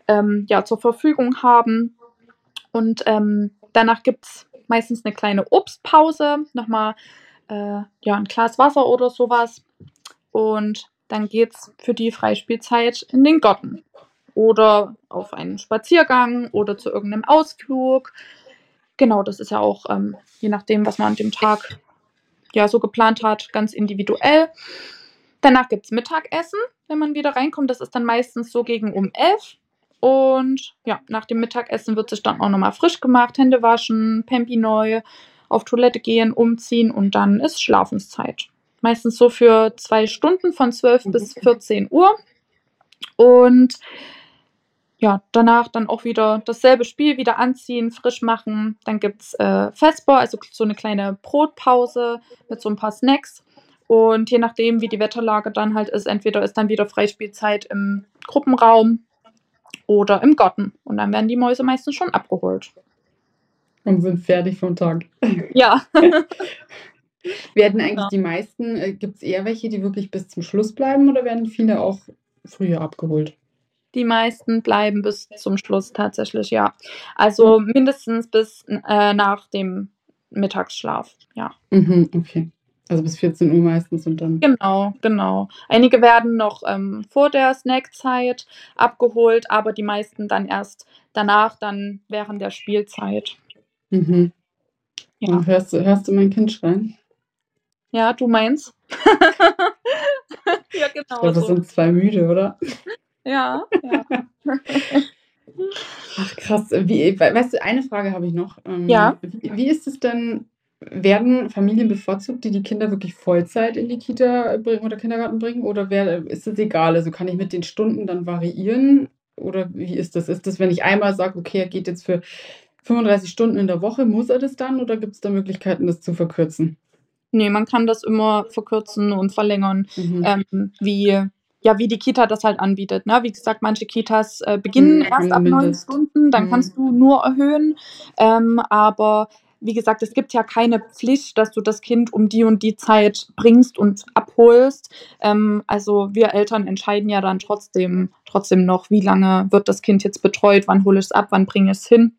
ähm, ja, zur Verfügung haben. Und ähm, danach gibt es meistens eine kleine Obstpause, nochmal äh, ja, ein Glas Wasser oder sowas. Und dann geht es für die Freispielzeit in den Garten oder auf einen Spaziergang oder zu irgendeinem Ausflug. Genau, das ist ja auch, ähm, je nachdem, was man an dem Tag ja so geplant hat, ganz individuell. Danach gibt es Mittagessen, wenn man wieder reinkommt. Das ist dann meistens so gegen um 11. Und ja, nach dem Mittagessen wird sich dann auch nochmal frisch gemacht, Hände waschen, Pempi neu, auf Toilette gehen, umziehen und dann ist Schlafenszeit. Meistens so für zwei Stunden von 12 bis 14 Uhr. Und ja, danach dann auch wieder dasselbe Spiel, wieder anziehen, frisch machen. Dann gibt es äh, Vesper, also so eine kleine Brotpause mit so ein paar Snacks. Und je nachdem, wie die Wetterlage dann halt ist, entweder ist dann wieder Freispielzeit im Gruppenraum oder im Garten. Und dann werden die Mäuse meistens schon abgeholt. Und sind fertig vom Tag. Ja. Werden eigentlich die meisten, äh, gibt es eher welche, die wirklich bis zum Schluss bleiben oder werden viele auch früher abgeholt? Die meisten bleiben bis zum Schluss tatsächlich, ja. Also mindestens bis äh, nach dem Mittagsschlaf, ja. Mhm, okay. Also bis 14 Uhr meistens und dann. Genau, genau. Einige werden noch ähm, vor der Snackzeit abgeholt, aber die meisten dann erst danach, dann während der Spielzeit. Mhm. Ja, Und hörst, du, hörst du mein Kind schreien? Ja du meinst? ja, Ich genau glaube, das so. sind zwei müde, oder? Ja, ja. Ach krass. Wie, we- weißt du, eine Frage habe ich noch. Ähm, Ja. Wie, wie ist es denn, werden Familien bevorzugt, die die Kinder wirklich Vollzeit in die Kita bringen oder Kindergarten bringen? Oder wär, ist es egal? Also kann ich mit den Stunden dann variieren? Oder wie ist das? Ist das, wenn ich einmal sage, okay, er geht jetzt für 35 Stunden in der Woche, muss er das dann oder gibt es da Möglichkeiten, das zu verkürzen? Nee, man kann das immer verkürzen und verlängern, Mhm. ähm, wie, ja, wie die Kita das halt anbietet. Ne? Wie gesagt, manche Kitas äh, beginnen Mhm, erst ab neun. Stunden, dann Mhm. kannst du nur erhöhen. Ähm, aber wie gesagt, es gibt ja keine Pflicht, dass du das Kind um die und die Zeit bringst und abholst. Ähm, also wir Eltern entscheiden ja dann trotzdem, trotzdem noch, wie lange wird das Kind jetzt betreut, wann hole ich es ab, wann bringe ich es hin.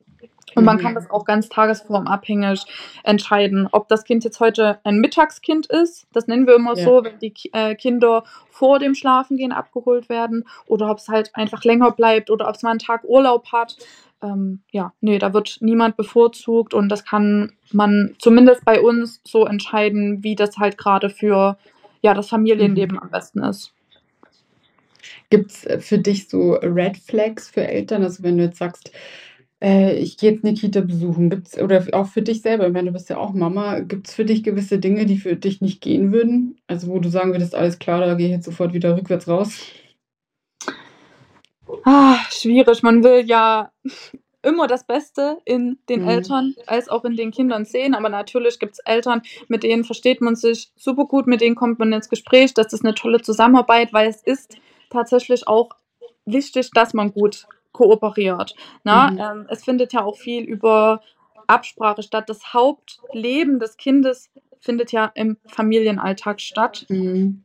Und man Mhm. kann das auch ganz tagesformabhängig entscheiden, ob das Kind jetzt heute ein Mittagskind ist, das nennen wir immer Ja. so, wenn die äh, Kinder vor dem Schlafengehen abgeholt werden, oder ob es halt einfach länger bleibt oder ob es mal einen Tag Urlaub hat. Ähm, ja, nee, da wird niemand bevorzugt und das kann man zumindest bei uns so entscheiden, wie das halt gerade für ja, das Familienleben am besten ist. Gibt es für dich so Red Flags für Eltern? Also wenn du jetzt sagst, äh, ich gehe jetzt eine Kita besuchen, gibt's, oder auch für dich selber, ich meine, du bist ja auch Mama, gibt es für dich gewisse Dinge, die für dich nicht gehen würden? Also wo du sagen würdest, alles klar, da gehe ich jetzt sofort wieder rückwärts raus? Ah, schwierig. Man will ja immer das Beste in den Mhm. Eltern als auch in den Kindern sehen. Aber natürlich gibt es Eltern, mit denen versteht man sich super gut, mit denen kommt man ins Gespräch. Das ist eine tolle Zusammenarbeit, weil es ist tatsächlich auch wichtig, dass man gut kooperiert. Na? Mhm. Ähm, es findet ja auch viel über Absprache statt. Das Hauptleben des Kindes findet ja im Familienalltag statt. Mhm.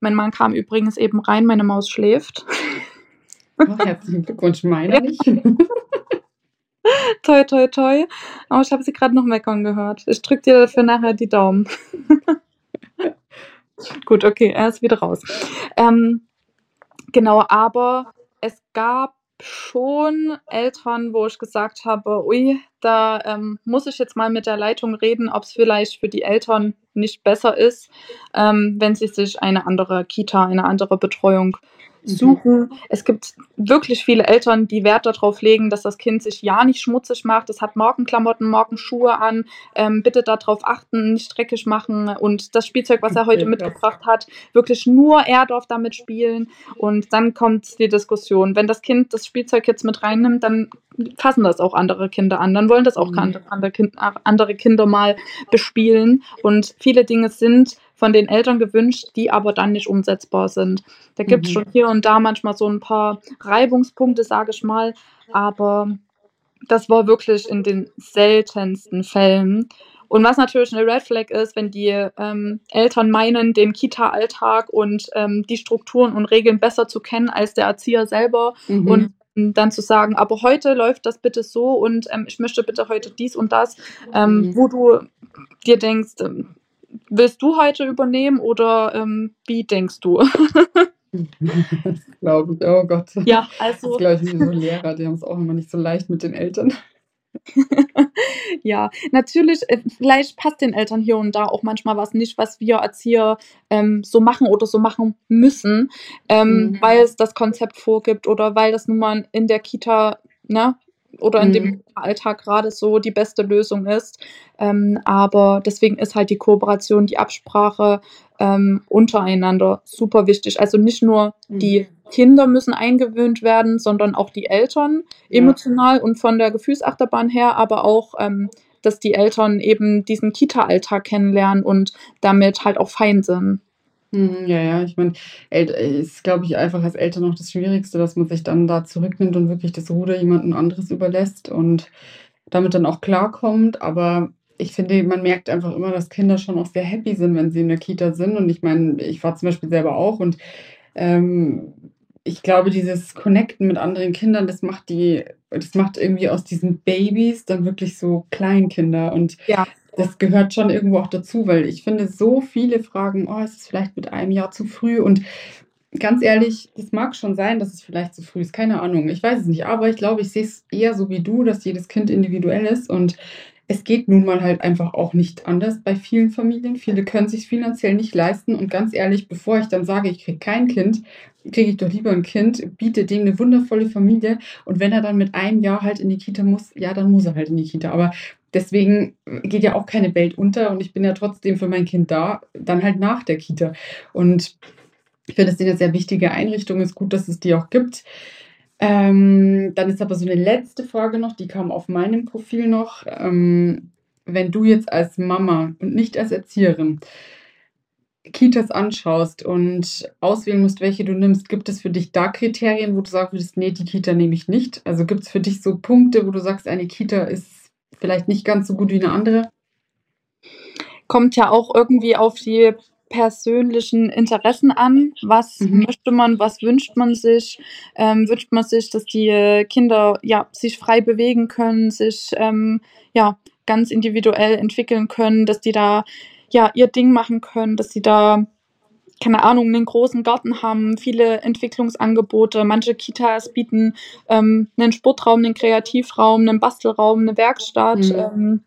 Mein Mann kam übrigens eben rein, meine Maus schläft. Ach, herzlichen Glückwunsch, meiner nicht. Toi, toi, toi. Oh, ich habe sie gerade noch meckern gehört. Ich drücke dir dafür nachher die Daumen. Gut, okay, er ist wieder raus. Ähm, genau, aber es gab schon Eltern, wo ich gesagt habe, ui, da ähm, muss ich jetzt mal mit der Leitung reden, ob es vielleicht für die Eltern nicht besser ist, ähm, wenn sie sich eine andere Kita, eine andere Betreuung Mhm. Suchen. Mhm. Es gibt wirklich viele Eltern, die Wert darauf legen, dass das Kind sich ja nicht schmutzig macht. Es hat Morgenklamotten, Morgenschuhe an. Ähm, bitte darauf achten, nicht dreckig machen. Und das Spielzeug, was er heute mitgebracht hat, wirklich nur er darf damit spielen. Und dann kommt die Diskussion. Wenn das Kind das Spielzeug jetzt mit reinnimmt, dann fassen das auch andere Kinder an. Dann wollen das auch mhm. andere Kinder mal bespielen. Und viele Dinge sind von den Eltern gewünscht, die aber dann nicht umsetzbar sind. Da gibt es mhm. schon hier und da manchmal so ein paar Reibungspunkte, sage ich mal, aber das war wirklich in den seltensten Fällen. Und was natürlich eine Red Flag ist, wenn die ähm, Eltern meinen, den Kita-Alltag und ähm, die Strukturen und Regeln besser zu kennen als der Erzieher selber mhm. und dann zu sagen, aber heute läuft das bitte so und ähm, ich möchte bitte heute dies und das, ähm, mhm. wo du dir denkst, ähm, willst du heute übernehmen oder ähm, wie denkst du? das glaube ich, oh Gott. Ja, also. Das glaube ich, so Lehrer, die haben es auch immer nicht so leicht mit den Eltern. ja, natürlich, äh, vielleicht passt den Eltern hier und da auch manchmal was nicht, was wir Erzieher ähm, so machen oder so machen müssen, ähm, mhm. weil es das Konzept vorgibt oder weil das nun mal in der Kita ne, oder in mhm. dem Alltag gerade so die beste Lösung ist. Ähm, aber deswegen ist halt die Kooperation, die Absprache ähm, untereinander super wichtig. Also nicht nur mhm. die Kinder müssen eingewöhnt werden, sondern auch die Eltern emotional ja. und von der Gefühlsachterbahn her, aber auch, ähm, dass die Eltern eben diesen Kita-Alltag kennenlernen und damit halt auch fein sind. Mhm, ja, ja, ich meine, ist, glaube ich, einfach als Eltern noch das Schwierigste, dass man sich dann da zurücknimmt und wirklich das Ruder jemandem anderes überlässt und damit dann auch klarkommt. Aber ich finde, man merkt einfach immer, dass Kinder schon auch sehr happy sind, wenn sie in der Kita sind. Und ich meine, ich war zum Beispiel selber auch und ähm, ich glaube, dieses Connecten mit anderen Kindern, das macht die, das macht irgendwie aus diesen Babys dann wirklich so Kleinkinder. Und Ja das gehört schon irgendwo auch dazu, weil ich finde, so viele fragen, oh, ist es vielleicht mit einem Jahr zu früh? Und ganz ehrlich, es mag schon sein, dass es vielleicht zu früh ist. Keine Ahnung, ich weiß es nicht. Aber ich glaube, ich sehe es eher so wie du, dass jedes Kind individuell ist und es geht nun mal halt einfach auch nicht anders bei vielen Familien. Viele können sich finanziell nicht leisten. Und ganz ehrlich, bevor ich dann sage, ich kriege kein Kind, kriege ich doch lieber ein Kind, biete dem eine wundervolle Familie. Und wenn er dann mit einem Jahr halt in die Kita muss, ja, dann muss er halt in die Kita. Aber deswegen geht ja auch keine Welt unter und ich bin ja trotzdem für mein Kind da, dann halt nach der Kita. Und ich finde, das sind ja sehr wichtige Einrichtungen. Es ist gut, dass es die auch gibt. Ähm, dann ist aber so eine letzte Frage noch, die kam auf meinem Profil noch. Ähm, wenn du jetzt als Mama und nicht als Erzieherin Kitas anschaust und auswählen musst, welche du nimmst, gibt es für dich da Kriterien, wo du würdest, nee, die Kita nehme ich nicht? Also gibt es für dich so Punkte, wo du sagst, eine Kita ist vielleicht nicht ganz so gut wie eine andere? Kommt ja auch irgendwie auf die persönlichen Interessen an. Was mhm. möchte man, was wünscht man sich? Ähm, wünscht man sich, dass die Kinder ja, sich frei bewegen können, sich ähm, ja, ganz individuell entwickeln können, dass die da ja, ihr Ding machen können, dass sie da keine Ahnung, einen großen Garten haben, viele Entwicklungsangebote. Manche Kitas bieten ähm, einen Sportraum, einen Kreativraum, einen Bastelraum, eine Werkstatt. Mhm. Ähm,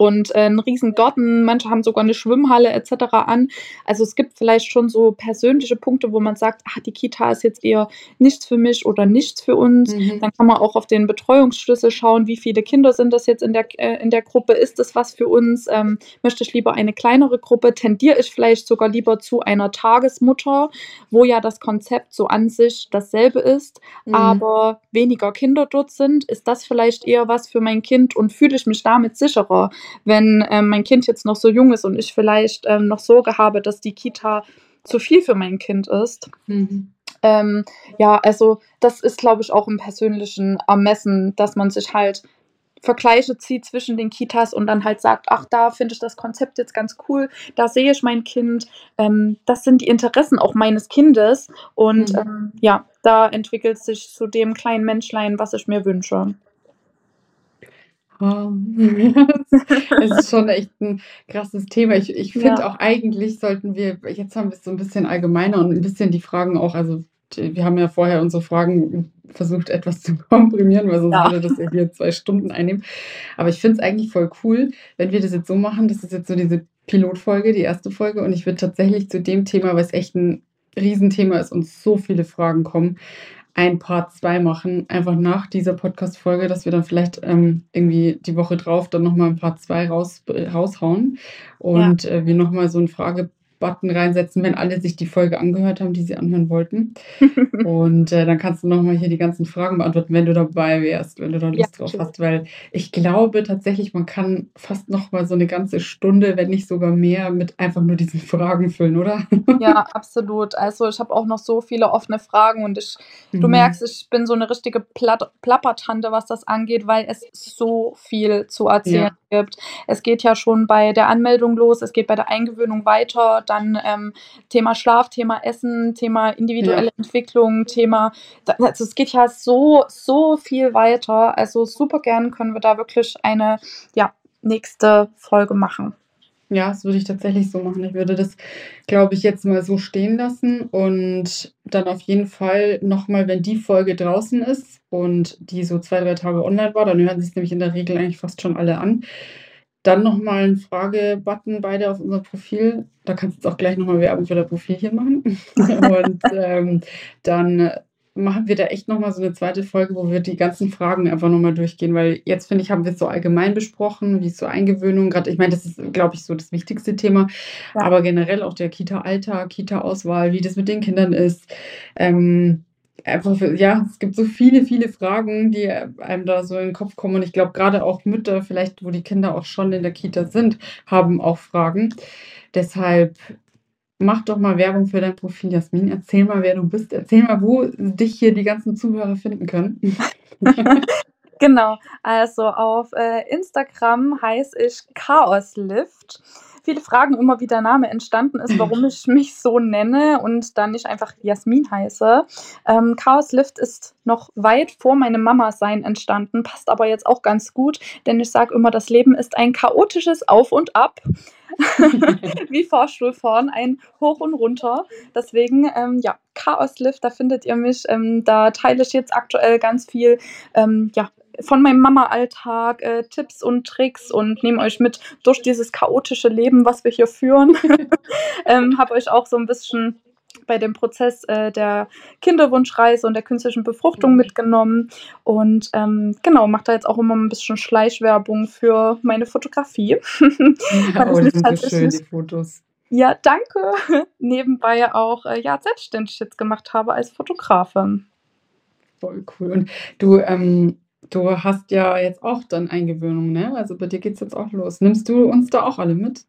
und äh, einen riesen Garten, manche haben sogar eine Schwimmhalle etc. an. Also es gibt vielleicht schon so persönliche Punkte, wo man sagt, ach, die Kita ist jetzt eher nichts für mich oder nichts für uns. Mhm. Dann kann man auch auf den Betreuungsschlüssel schauen, wie viele Kinder sind das jetzt in der, äh, in der Gruppe, ist das was für uns? Ähm, möchte ich lieber eine kleinere Gruppe? Tendiere ich vielleicht sogar lieber zu einer Tagesmutter, wo ja das Konzept so an sich dasselbe ist, mhm. aber weniger Kinder dort sind? Ist das vielleicht eher was für mein Kind und fühle ich mich damit sicherer? Wenn ähm, mein Kind jetzt noch so jung ist und ich vielleicht ähm, noch Sorge habe, dass die Kita zu viel für mein Kind ist. Mhm. Ähm, ja, also das ist, glaube ich, auch im persönlichen Ermessen, dass man sich halt Vergleiche zieht zwischen den Kitas und dann halt sagt, ach, da finde ich das Konzept jetzt ganz cool, da sehe ich mein Kind, ähm, das sind die Interessen auch meines Kindes und mhm. ähm, ja, da entwickelt sich zu dem kleinen Menschlein, was ich mir wünsche. Es ist schon echt ein krasses Thema. Ich ich finde Ja. auch eigentlich sollten wir jetzt haben wir's so ein bisschen allgemeiner und ein bisschen die Fragen auch also, wir haben ja vorher unsere Fragen versucht, etwas zu komprimieren, weil sonst Ja. würde das ja hier 2 Stunden einnehmen. Aber ich finde es eigentlich voll cool, wenn wir das jetzt so machen das ist jetzt so diese Pilotfolge, die erste Folge und ich würde tatsächlich zu dem Thema, weil's echt ein Riesenthema ist und so viele Fragen kommen, ein Part 2 machen, einfach nach dieser Podcast-Folge, dass wir dann vielleicht, ähm, irgendwie die Woche drauf dann noch mal 'n Part 2 raus äh, raushauen Ja. und, äh, wir noch mal so 'n Fragebutton reinsetzen, wenn alle sich die Folge angehört haben, die sie anhören wollten. Und, äh, dann kannst du noch mal hier die ganzen Fragen beantworten, wenn du dabei wärst, wenn du da Ja, Lust drauf natürlich. hast, weil ich glaube tatsächlich, man kann fast noch mal so 'ne ganze Stunde, wenn nicht sogar mehr, mit einfach nur diesen Fragen füllen, oder? Ja, absolut. Also, ich habe auch noch so viele offene Fragen und ich du Mhm. merkst, ich bin so 'ne richtige Platt Plappertante, was das angeht, weil es so viel zu erzählen Ja. gibt. Es geht ja schon bei der Anmeldung los, es geht bei der Eingewöhnung weiter, dann, ähm, Thema Schlaf, Thema Essen, Thema individuelle Ja. Entwicklung, Thema also, es geht ja so, so viel weiter. Also, super gern können wir da wirklich eine, ja, nächste Folge machen. Ja, das würde ich tatsächlich so machen. Ich würde das, glaube ich, jetzt mal so stehen lassen und dann auf jeden Fall noch mal, wenn die Folge draußen ist und die so 2, 3 Tage online war, dann hören sich's nämlich in der Regel eigentlich fast schon alle an, dann noch mal 'n Fragebutton beide auf unser Profil. Da kannst du jetzt auch gleich noch mal Werbung für dein Profil hier machen. Und, ähm, dann machen wir da echt noch mal so 'ne 2. Folge, wo wir die ganzen Fragen einfach noch mal durchgehen, weil jetzt, finde ich, haben wir's so allgemein besprochen, wie ist so Eingewöhnung grad ich meine, das ist, glaube ich, so das wichtigste Thema, Ja. aber generell auch der Kita-Alltag, Kita-Auswahl, wie das mit den Kindern ist. Ähm, einfach ja, es gibt so viele, viele Fragen, die einem da so in den Kopf kommen und ich glaube, grade auch Mütter vielleicht, wo die Kinder auch schon in der Kita sind, haben auch Fragen. Deshalb mach doch mal Werbung für dein Profil, Jasmin. Erzähl mal, wer du bist. Erzähl mal, wo dich hier die ganzen Zuhörer finden können. Genau, also auf, äh, Instagram heiße ich Chaoslift. Viele fragen immer, wie der Name entstanden ist, warum ich mich so nenne und dann nicht einfach Jasmin heiße. Ähm, Chaoslift ist noch weit vor meinem Mama-Sein entstanden, passt aber jetzt auch ganz gut, denn ich sage immer, das Leben ist ein chaotisches Auf und Ab. Wie Fahrstuhlfahren, ein Hoch und Runter. Deswegen, ähm, ja, Chaoslift, da findet ihr mich. Ähm, da teile ich jetzt aktuell ganz viel, ähm, ja, von meinem Mama-Alltag, äh, Tipps und Tricks und nehme euch mit durch dieses chaotische Leben, was wir hier führen. Ähm, habe euch auch so 'n bisschen bei dem Prozess, äh, der Kinderwunschreise und der künstlichen Befruchtung mitgenommen und, ähm, genau, mache da jetzt auch immer 'n bisschen Schleichwerbung für meine Fotografie, Ja, oh, sind so schön, die Fotos. ja, danke. Nebenbei auch, äh, ja, selbstständig jetzt gemacht habe als Fotografin. Voll cool. Und du, ähm du hast ja jetzt auch dann Eingewöhnung, ne? Also, bei dir geht's jetzt auch los. Nimmst du uns da auch alle mit?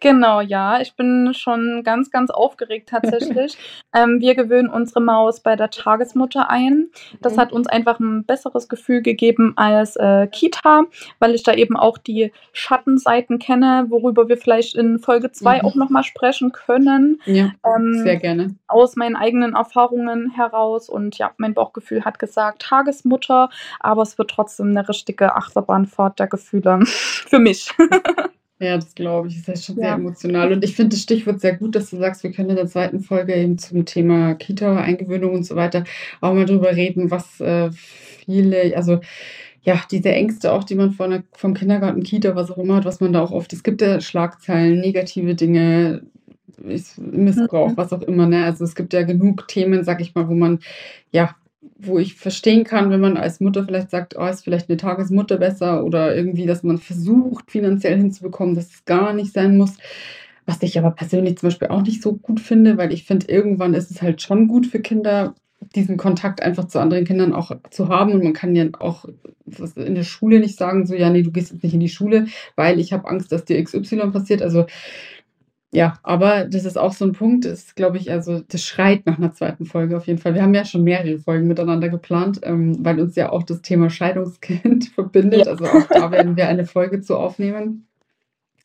Genau, ja, ich bin schon ganz, ganz aufgeregt tatsächlich. Ähm, wir gewöhnen unsere Maus bei der Tagesmutter ein. Das Mhm. hat uns einfach 'n besseres Gefühl gegeben als, äh, Kita, weil ich da eben auch die Schattenseiten kenne, worüber wir vielleicht in Folge 2 Mhm. auch noch mal sprechen können, Ja, sehr ähm, gerne. aus meinen eigenen Erfahrungen heraus. Und ja, mein Bauchgefühl hat gesagt Tagesmutter, aber es wird trotzdem 'ne richtige Achterbahnfahrt der Gefühle für mich. Ja, das glaube ich. Das ist schon sehr Ja. emotional. Und ich finde das Stichwort sehr gut, dass du sagst, wir können in der 2. Folge eben zum Thema Kita, Eingewöhnung und so weiter auch mal drüber reden, was, äh, viele also, ja, diese Ängste auch, die man vor 'ner vom Kindergarten, Kita, was auch immer hat, was man da auch oft es gibt ja Schlagzeilen, negative Dinge, is Missbrauch, Mhm. was auch immer, ne? Also, es gibt ja genug Themen, sage ich mal, wo man ja, wo ich verstehen kann, wenn man als Mutter vielleicht sagt: „Oh, ist vielleicht 'ne Tagesmutter besser“ oder irgendwie, dass man versucht, finanziell hinzubekommen, dass es gar nicht sein muss. Was ich aber persönlich zum Beispiel auch nicht so gut finde, weil ich finde, irgendwann ist es halt schon gut für Kinder, diesen Kontakt einfach zu anderen Kindern auch zu haben. Und man kann ja auch in der Schule nicht sagen, so: „Ja, ne, du gehst jetzt nicht in die Schule, weil ich habe Angst, dass dir XY passiert.“ Also, ja, aber das ist auch so 'n Punkt, das glaube ich also, das schreit nach 'ner 2. Folge auf jeden Fall. Wir haben ja schon mehrere Folgen miteinander geplant, ähm, weil uns ja auch das Thema Scheidungskind verbindet. Ja. Also, auch da werden wir eine Folge zu aufnehmen.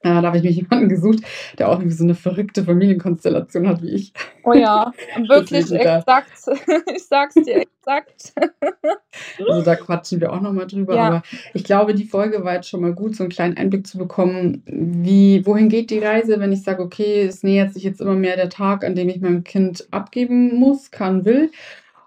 Da habe ich mich jemanden gesucht, der auch irgendwie so eine verrückte Familienkonstellation hat wie ich. Oh ja, wirklich exakt. Ich sag's dir exakt. also, da quatschen wir auch noch mal drüber. Ja. Aber ich glaube, die Folge war jetzt schon mal gut, so einen kleinen Einblick zu bekommen, wie wohin geht die Reise, wenn ich sage: „Okay, es nähert sich jetzt immer mehr der Tag, an dem ich mein Kind abgeben muss, kann, will.“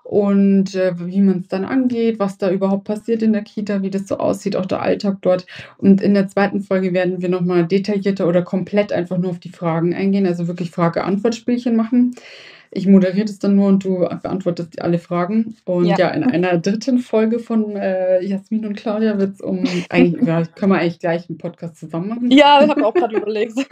Und, äh, wie man's dann angeht, was da überhaupt passiert in der Kita, wie das so aussieht, auch der Alltag dort. Und in der zweiten Folge werden wir noch mal detaillierter oder komplett einfach nur auf die Fragen eingehen, also wirklich Frage-Antwort-Spielchen machen. Ich moderiere das dann nur und du beantwortest alle Fragen. Und Ja. ja, in einer dritten Folge von, äh, Jasmin und Claudia wird's um eigentlich ja, können wir eigentlich gleich 'n Podcast zusammen machen. Ja, ich habe auch grad überlegt.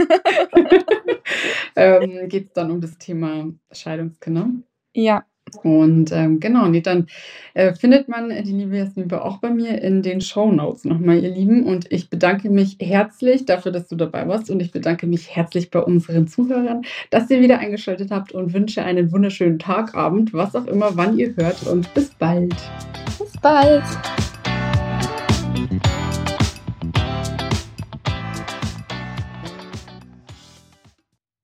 Ähm, geht's dann um das Thema Scheidungskinder. Ja. Und, ähm, genau, ne, dann, äh, findet man die liebe Jasmin auch bei mir in den Shownotes noch mal, ihr Lieben. Und ich bedanke mich herzlich dafür, dass du dabei warst. Und ich bedanke mich herzlich bei unseren Zuhörern, dass ihr wieder eingeschaltet habt und wünsche einen wunderschönen Tag, Abend, was auch immer, wann ihr hört und bis bald. Bis bald.